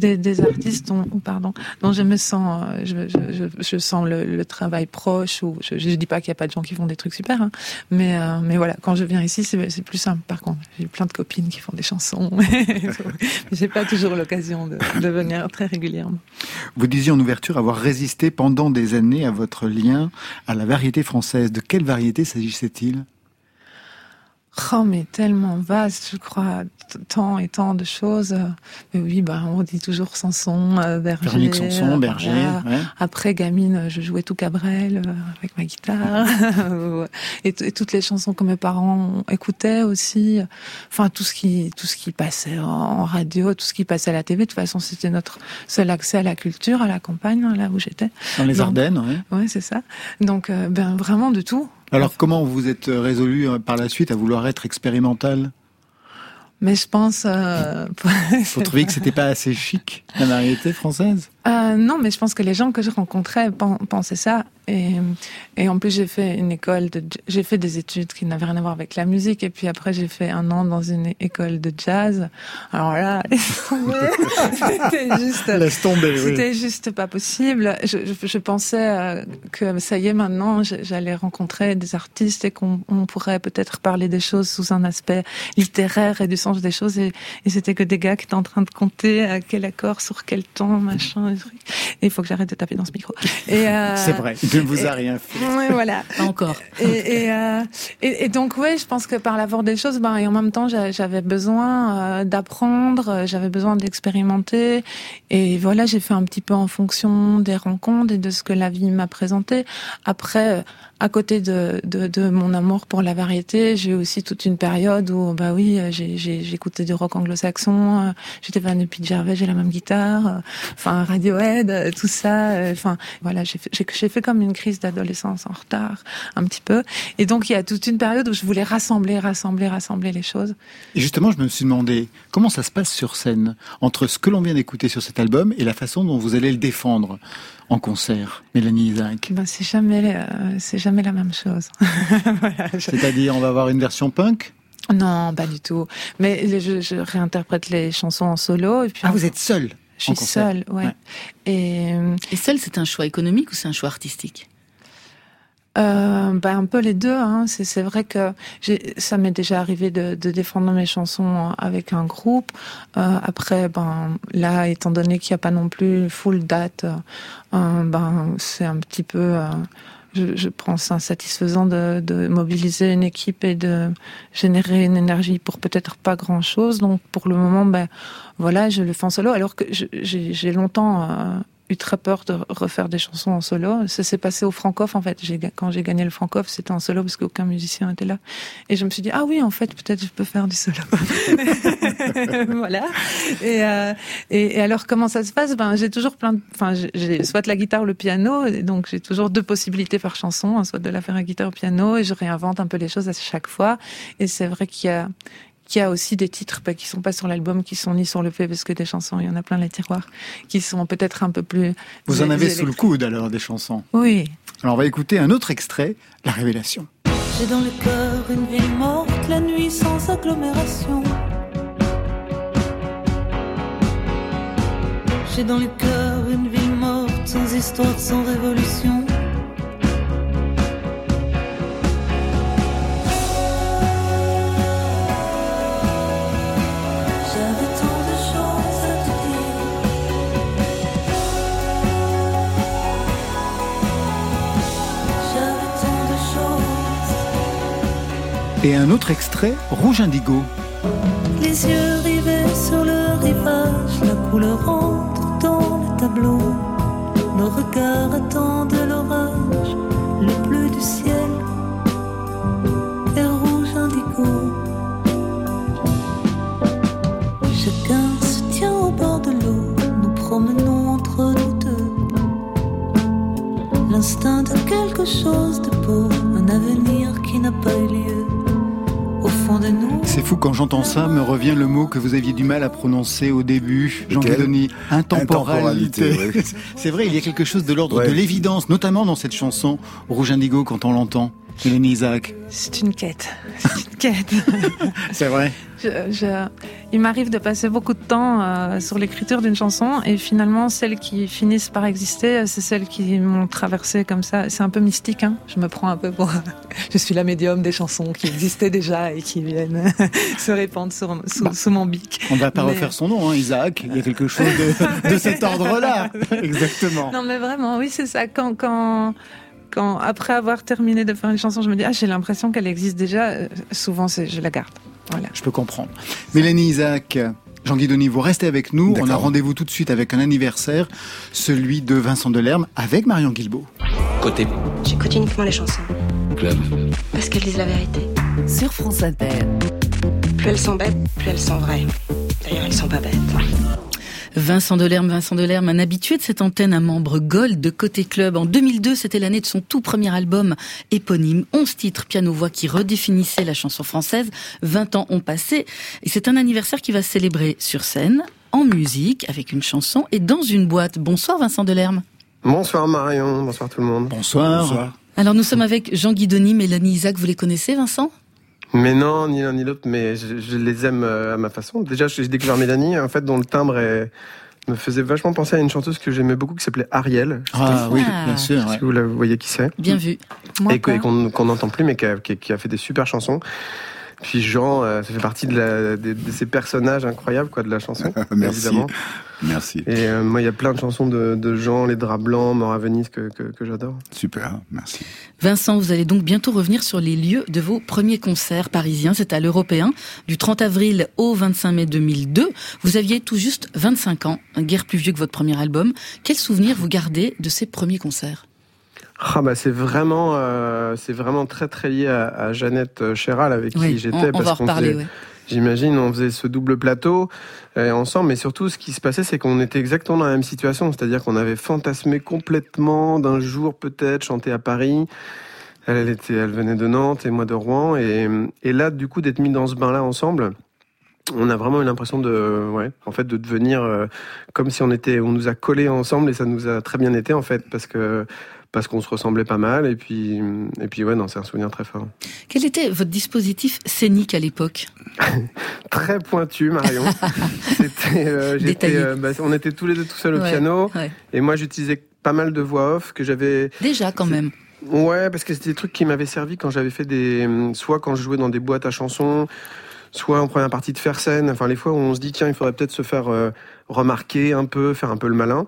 des, artistes dont, je me sens, euh, je, sens le, travail proche. Ou je, je dis pas qu'il y a pas de gens qui font des trucs super, hein, mais euh, mais voilà, quand je viens ici, c'est, plus simple. Par contre, j'ai plein de copines qui font des chansons. j'ai pas toujours l'occasion de venir très régulièrement. Vous disiez en ouverture avoir résisté pendant des années à votre lien à la variété française. De quelle variété s'agissait-il? Oh, mais tellement vaste, je crois, tant et tant de choses. Mais oui, bah, on dit toujours Sanson, euh, Berger. Véronique Sanson, euh, Berger. ouais. Après, gamine, je jouais tout Cabrel euh, avec ma guitare. Et, toutes les chansons que mes parents écoutaient aussi. Enfin, tout ce qui, tout ce qui passait en, radio, tout ce qui passait à la TV. De toute façon, c'était notre seul accès à la culture, à la campagne, hein, là où j'étais. Dans les Donc, Ardennes, ouais. Ouais, c'est ça. Donc, euh, ben, vraiment de tout. Alors comment vous êtes résolu euh, par la suite à vouloir être expérimental? Mais je pense... Euh, Vous trouviez que c'était pas assez chic, la variété française? Euh, non, mais je pense que les gens que je rencontrais pen- pensaient ça. Et, et en plus, j'ai fait une école de, j'ai fait des études qui n'avaient rien à voir avec la musique. Et puis après, j'ai fait un an dans une école de jazz. Alors là, c'était juste, Laisse tomber, oui. c'était juste pas possible. Je, je, je pensais euh, que ça y est, maintenant, j'allais rencontrer des artistes et qu'on on pourrait peut-être parler des choses sous un aspect littéraire et du sens des choses. Et, et c'était que des gars qui étaient en train de compter à quel accord, sur quel temps, machin. Et il faut que j'arrête de taper dans ce micro. Euh, C'est vrai, il ne vous a et- rien fait. Ouais, voilà. Pas encore. Et, et, euh, et, et donc ouais, je pense que par la force des choses, ben, et en même temps, j'a- j'avais besoin euh, d'apprendre, j'avais besoin d'expérimenter, et voilà, j'ai fait un petit peu en fonction des rencontres et de ce que la vie m'a présenté. Après, euh, à côté de, de, de mon amour pour la variété, j'ai aussi toute une période où, bah oui, euh, j'écoutais du rock anglo-saxon, euh, j'étais fan de Pete Gervais, j'ai la même guitare, euh, enfin Radiohead, tout ça, enfin voilà, j'ai fait, fait comme une crise d'adolescence en retard, un petit peu. Et donc il y a toute une période où je voulais rassembler, rassembler, rassembler les choses. Et justement, je me suis demandé comment ça se passe sur scène entre ce que l'on vient d'écouter sur cet album et la façon dont vous allez le défendre? En concert, Mélanie Isaac. Ben c'est jamais, euh, c'est jamais la même chose. Voilà, je- C'est-à-dire, on va avoir une version punk? Non, pas du tout. Mais je, je réinterprète les chansons en solo et puis Ah, on- vous êtes seul je suis seule, ouais. Ouais. Et euh, Et seul, c'est un choix économique ou c'est un choix artistique? Euh, bah, un peu les deux. Hein. C'est, vrai que ça m'est déjà arrivé de, de défendre mes chansons avec un groupe. Euh, après, ben là, étant donné qu'il n'y a pas non plus full date, euh, ben c'est un petit peu. euh, je, je pense insatisfaisant de, de mobiliser une équipe et de générer une énergie pour peut-être pas grand chose. Donc pour le moment, ben voilà, je le fais en solo. Alors que j'ai, longtemps eu très peur de refaire des chansons en solo. Ça s'est passé au Francoff en fait. Quand j'ai gagné le Francoff, c'était en solo parce qu'aucun musicien était là. Et je me suis dit ah oui en fait peut-être je peux faire du solo. voilà. Et, euh, et, et alors comment ça se passe? Ben j'ai toujours plein de, enfin j'ai soit la guitare ou le piano, et donc j'ai toujours deux possibilités par chanson, hein, soit de la faire à guitare ou piano, et je réinvente un peu les choses à chaque fois. Et c'est vrai qu'il y a qu'il y a aussi des titres bah, qui sont pas sur l'album, qui sont ni sur le fait parce que des chansons, il y en a plein les tiroirs, qui sont peut-être un peu plus. Vous en avez sous le coude alors des chansons. Oui. Alors on va écouter un autre extrait, La Révélation. J'ai dans le cœur une ville morte, la nuit sans agglomération. J'ai dans le cœur une ville morte, sans histoire, sans révolution. Et un autre extrait, Rouge Indigo. Les yeux rivés sur le rivage, la couleur entre dans le tableau. Nos regards attendent l'orage, le bleu du ciel est rouge indigo. Chacun se tient au bord de l'eau, nous promenons entre nous deux. L'instinct de quelque chose de beau, un avenir qui n'a pas eu lieu de nous. C'est fou, quand j'entends ça, me revient le mot que vous aviez du mal à prononcer au début, Jean Guidoni, intemporalité. Intemporalité, oui. C'est vrai, il y a quelque chose de l'ordre Ouais. de l'évidence, notamment dans cette chanson Rouge Indigo quand on l'entend. Hélène Isaac. C'est une quête. C'est une quête. C'est vrai. Je- je- il m'arrive de passer beaucoup de temps euh, sur l'écriture d'une chanson et finalement celles qui finissent par exister, euh, c'est celles qui m'ont traversé comme ça. C'est un peu mystique. Hein je me prends un peu pour. je suis la médium des chansons qui existaient déjà et qui viennent se répandre sur, sous, Bah. sous mon bic. On ne va pas Mais- refaire son nom, hein, Isaac. Il y a quelque chose de, de cet ordre-là. Exactement. Non mais vraiment, oui c'est ça. Quand quand quand après avoir terminé de faire une chanson, je me dis ah j'ai l'impression qu'elle existe déjà. Euh, Souvent c'est je la garde. Voilà. Je peux comprendre. Mélanie Isaac, Jean Guidoni, vous restez avec nous. On a rendez-vous tout de suite avec un anniversaire, celui de Vincent Delerme avec Marion Guilbault. Côté J'écoute uniquement les chansons. club. Parce qu'elles disent la vérité. Sur France Inter. Plus elles sont bêtes, plus elles sont vraies. D'ailleurs, elles sont pas bêtes. Vincent Delerme, Vincent Delerme, un habitué de cette antenne, un membre Gold de Côté Club. En 2002, c'était l'année de son tout premier album éponyme, 11 titres piano-voix qui redéfinissait la chanson française. 20 ans ont passé et c'est un anniversaire qui va se célébrer sur scène, en musique, avec une chanson et dans une boîte. Bonsoir Vincent Delerme. Bonsoir Marion, bonsoir tout le monde. Bonsoir. Bonsoir. Alors nous sommes avec Jean Guidoni, Mélanie Isaac, vous les connaissez Vincent? Mais non, ni l'un ni l'autre, mais je, je les aime euh, à ma façon. Déjà, j'ai découvert Mélanie, en fait, dont le timbre est- me faisait vachement penser à une chanteuse que j'aimais beaucoup qui s'appelait Ariel. Ah oui, Ah. bien sûr. ouais. Si vous la voyez qui c'est. Bien vu. Moi, Et qu'on qu'on n'entend plus, mais qui a, qui a- qui a fait des super chansons. Puis Jean, euh, ça fait partie de, la, de, de ces personnages incroyables quoi, de la chanson, Merci. évidemment. Merci. Et euh, moi, il y a plein de chansons de, de Jean, Les Draps Blancs, Mort à Venise, que, que, que j'adore. Super, merci. Vincent, vous allez donc bientôt revenir sur les lieux de vos premiers concerts parisiens. C'est à l'Européen, du 30 avril au 25 mai 2002. Vous aviez tout juste 25 ans, un guère plus vieux que votre premier album. Quel souvenir vous gardez de ces premiers concerts? Ah bah c'est vraiment, euh, c'est vraiment très très lié à, à Jeannette euh, Chéral avec qui j'étais. parce qu'on faisait- ouais. J'imagine, on faisait ce double plateau euh, ensemble, mais surtout, ce qui se passait, c'est qu'on était exactement dans la même situation, c'est-à-dire qu'on avait fantasmé complètement d'un jour peut-être chanter à Paris. Elle, était, elle venait de Nantes et moi de Rouen, et, et là, du coup, d'être mis dans ce bain-là ensemble. On a vraiment eu l'impression de, ouais, en fait, de devenir euh, comme si on était, on nous a collés ensemble et ça nous a très bien été en fait, parce que parce qu'on se ressemblait pas mal et puis et puis ouais, non, c'est un souvenir très fort. Quel était votre dispositif scénique à l'époque? Très pointu, Marion. Euh, euh, bah, on était tous les deux tout seuls au Ouais, piano, ouais. et moi j'utilisais pas mal de voix off que j'avais. Déjà, quand même. Ouais, parce que c'était des trucs qui m'avaient servi quand j'avais fait des, soit quand je jouais dans des boîtes à chansons, soit en première partie de faire scène. Enfin, les fois où on se dit tiens, il faudrait peut-être se faire euh, remarquer un peu, faire un peu le malin.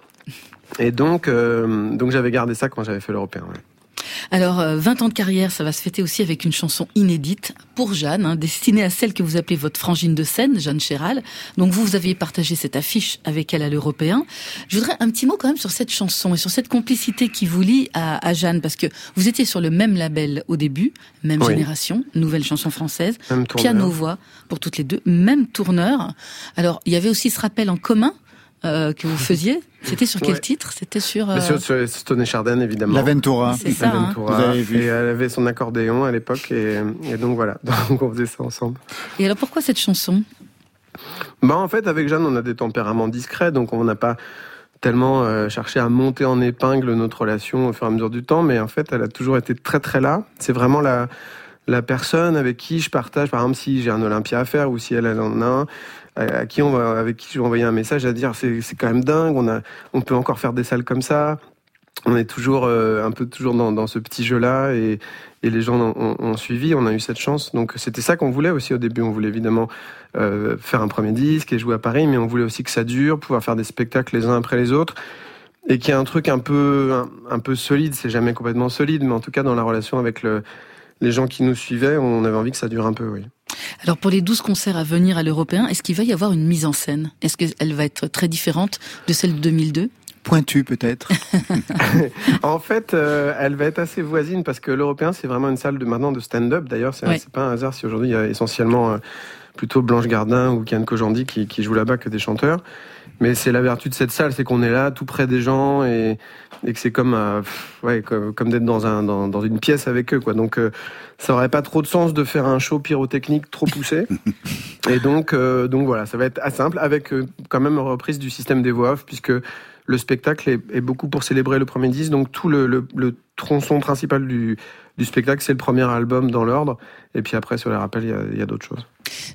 Et donc, euh, donc j'avais gardé ça quand j'avais fait l'européen. ouais. Alors, euh, 20 ans de carrière, ça va se fêter aussi avec une chanson inédite pour Jeanne, hein, destinée à celle que vous appelez votre frangine de scène, Jeanne Chéral. Donc vous, vous aviez partagé cette affiche avec elle à l'Européen. Je voudrais un petit mot quand même sur cette chanson et sur cette complicité qui vous lie à, à Jeanne, parce que vous étiez sur le même label au début, même Oui. génération, nouvelle chanson française, piano-voix pour toutes les deux, même tourneur. Alors, il y avait aussi ce rappel en commun euh, que vous faisiez. C'était sur quel Ouais. titre? C'était sur... euh, sur, sur Stone et Chardin, évidemment. La Ventura. C'est ça, hein. Ventura. Vous avez vu. Et elle avait son accordéon à l'époque, et, et donc voilà. Donc on faisait ça ensemble. Et alors, pourquoi cette chanson? Bah en fait avec Jeanne on a des tempéraments discrets donc on n'a pas tellement euh, cherché à monter en épingle notre relation au fur et à mesure du temps mais en fait elle a toujours été très très là. C'est vraiment la la personne avec qui je partage par exemple si j'ai un Olympia à faire ou si elle, elle en a un à qui on va avec qui je vais envoyer un message à dire c'est quand même dingue on a on peut encore faire des salles comme ça. On est toujours euh, un peu toujours dans, ce petit jeu là et et les gens ont, suivi, on a eu cette chance. Donc c'était ça qu'on voulait aussi au début. On voulait évidemment euh, faire un premier disque et jouer à Paris, mais on voulait aussi que ça dure, pouvoir faire des spectacles les uns après les autres. Et qu'il y a un truc un peu, un peu solide, c'est jamais complètement solide, mais en tout cas dans la relation avec le, les gens qui nous suivaient, on avait envie que ça dure un peu, oui. Alors pour les 12 concerts à venir à l'Européen, est-ce qu'il va y avoir une mise en scène? Est-ce qu'elle va être très différente de celle de 2002 Pointu peut-être. En fait, euh, elle va être assez voisine parce que l'Européen, c'est vraiment une salle de maintenant de stand-up. D'ailleurs, c'est Ouais. pas un hasard si aujourd'hui il y a essentiellement euh, plutôt Blanche Gardin ou Kian Kojandi qui, qui jouent là-bas que des chanteurs. Mais c'est la vertu de cette salle, c'est qu'on est là, tout près des gens, et, et que c'est comme, euh, ouais, comme, comme d'être dans, un, dans, dans une pièce avec eux, quoi. Donc, euh, ça aurait pas trop de sens de faire un show pyrotechnique trop poussé. et donc, euh, donc voilà, ça va être assez simple, avec quand même une reprise du système des voix off, puisque le spectacle est, est beaucoup pour célébrer le premier disque, donc tout le, le, le tronçon principal du, du spectacle, c'est le premier album dans l'ordre, et puis après, sur les rappels, il y a, il y a d'autres choses.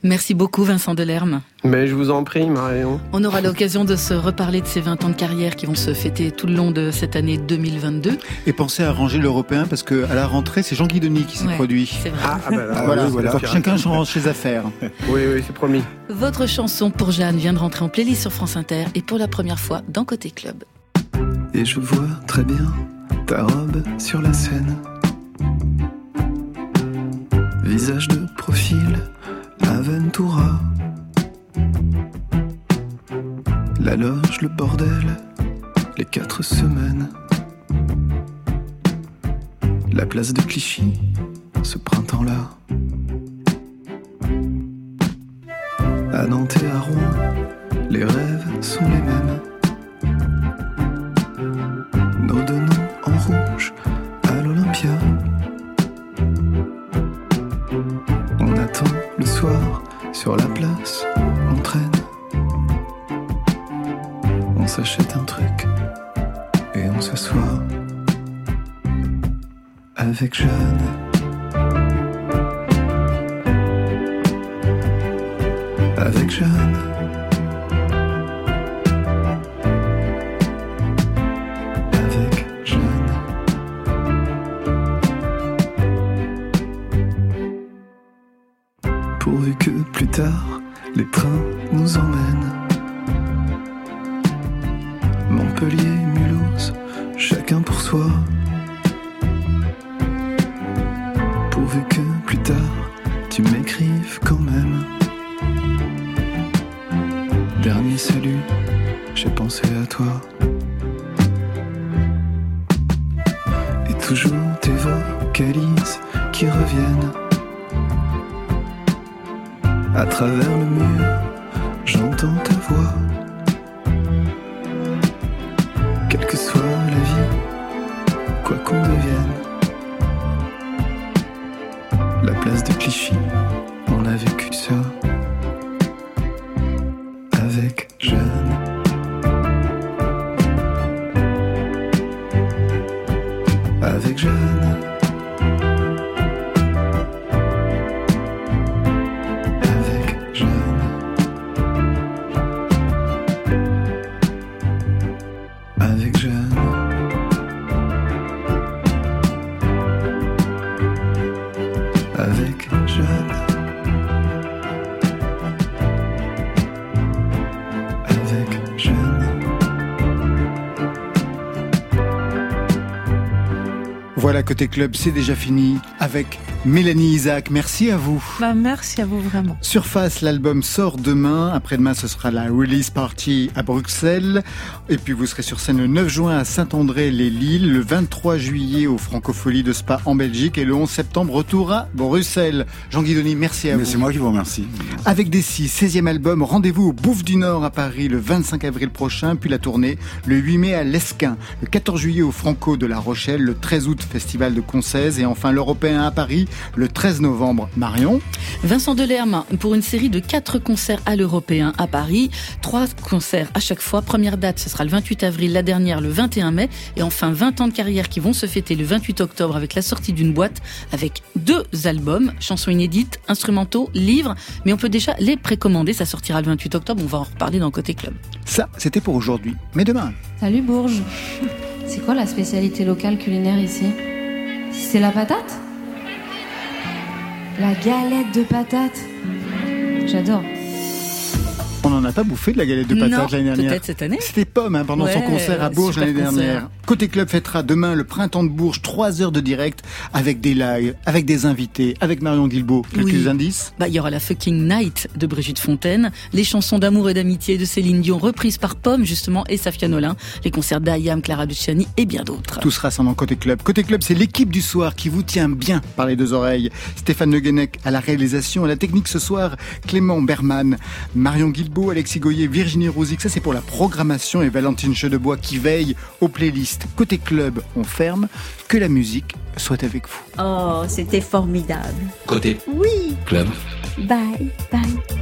Merci beaucoup Vincent Delerme. Mais je vous en prie, Marion. On aura l'occasion de se reparler de ces 20 ans de carrière qui vont se fêter tout le long de cette année 2022. Et pensez à ranger l'européen parce que à la rentrée, c'est Jean-Guy Denis qui s'est Ouais, produit. C'est vrai. Ah, ah bah là, voilà, oui, voilà. Donc, chacun range ses affaires. Oui, oui, c'est promis. Votre chanson pour Jeanne vient de rentrer en playlist sur France Inter et pour la première fois dans Côté Club. Et je vois très bien ta robe sur la scène. Visage de profil, Aventura. La loge, le bordel, les quatre semaines. La place de Clichy, ce printemps-là. À Nantes et à Rouen, les rêves sont les mêmes. Sur la place, on traîne. On s'achète un truc et on s'assoit avec Jeanne. Avec Jeanne. Avec Jeanne. Voilà, côté club, c'est déjà fini avec Mélanie Isaac. Merci à vous. Bah, merci à vous vraiment. Surface, l'album sort demain. Après-demain, ce sera la release party à Bruxelles. Et puis, vous serez sur scène le 9 juin à Saint-André-les-Lilles, le 23 juillet au Francofolie de Spa en Belgique et le 11 septembre, retour à Bruxelles. Jean-Guy Denis, merci à Mais vous. c'est moi qui vous remercie. Avec Dessy, 16e album, rendez-vous au Bouffe du Nord à Paris le 25 avril prochain, puis la tournée le 8 mai à l'Esquin, le 14 juillet au Franco de La Rochelle, le 13 août Festival de Concèze et enfin l'Européen à Paris le 13 novembre. Marion Vincent Delerme pour une série de quatre concerts à l'Européen à Paris. Trois concerts à chaque fois. Première date, ce sera le 28 avril, la dernière le 21 mai. Et enfin, 20 ans de carrière qui vont se fêter le 28 octobre avec la sortie d'une boîte avec deux albums, chansons inédites, instrumentaux, livres. Mais on peut déjà les précommander. Ça sortira le 28 octobre. On va en reparler dans Côté Club. Ça, c'était pour aujourd'hui. Mais demain, Salut Bourges. C'est quoi la spécialité locale culinaire ici? C'est la patate? La galette de patates. J'adore. On n'en a pas bouffé de la galette de patates l'année dernière. peut-être cette année. C'était Pomme hein, pendant son concert à Bourges l'année dernière. Côté Club fêtera demain le printemps de Bourges, 3 heures de direct avec des lives, avec des invités, avec Marion Guilbault. Quelques Oui. indices? Bah, il y aura la fucking night de Brigitte Fontaine, les chansons d'amour et d'amitié de Céline Dion reprises par Pomme justement et Safia Nolin, les concerts d'Ayam, Clara Luciani et bien d'autres. Tout sera sans dans Côté Club. Côté Club, c'est l'équipe du soir qui vous tient bien par les deux oreilles. Stéphane Le Guenec à la réalisation, à la technique ce soir, Clément Berman, Marion Guilbault Alexis Goyer, Virginie Rouzic. Ça, c'est pour la programmation et Valentine Chedebois qui veille aux playlists. Côté club, on ferme. Que la musique soit avec vous. Oh, c'était formidable. Côté Oui. club. Bye, bye.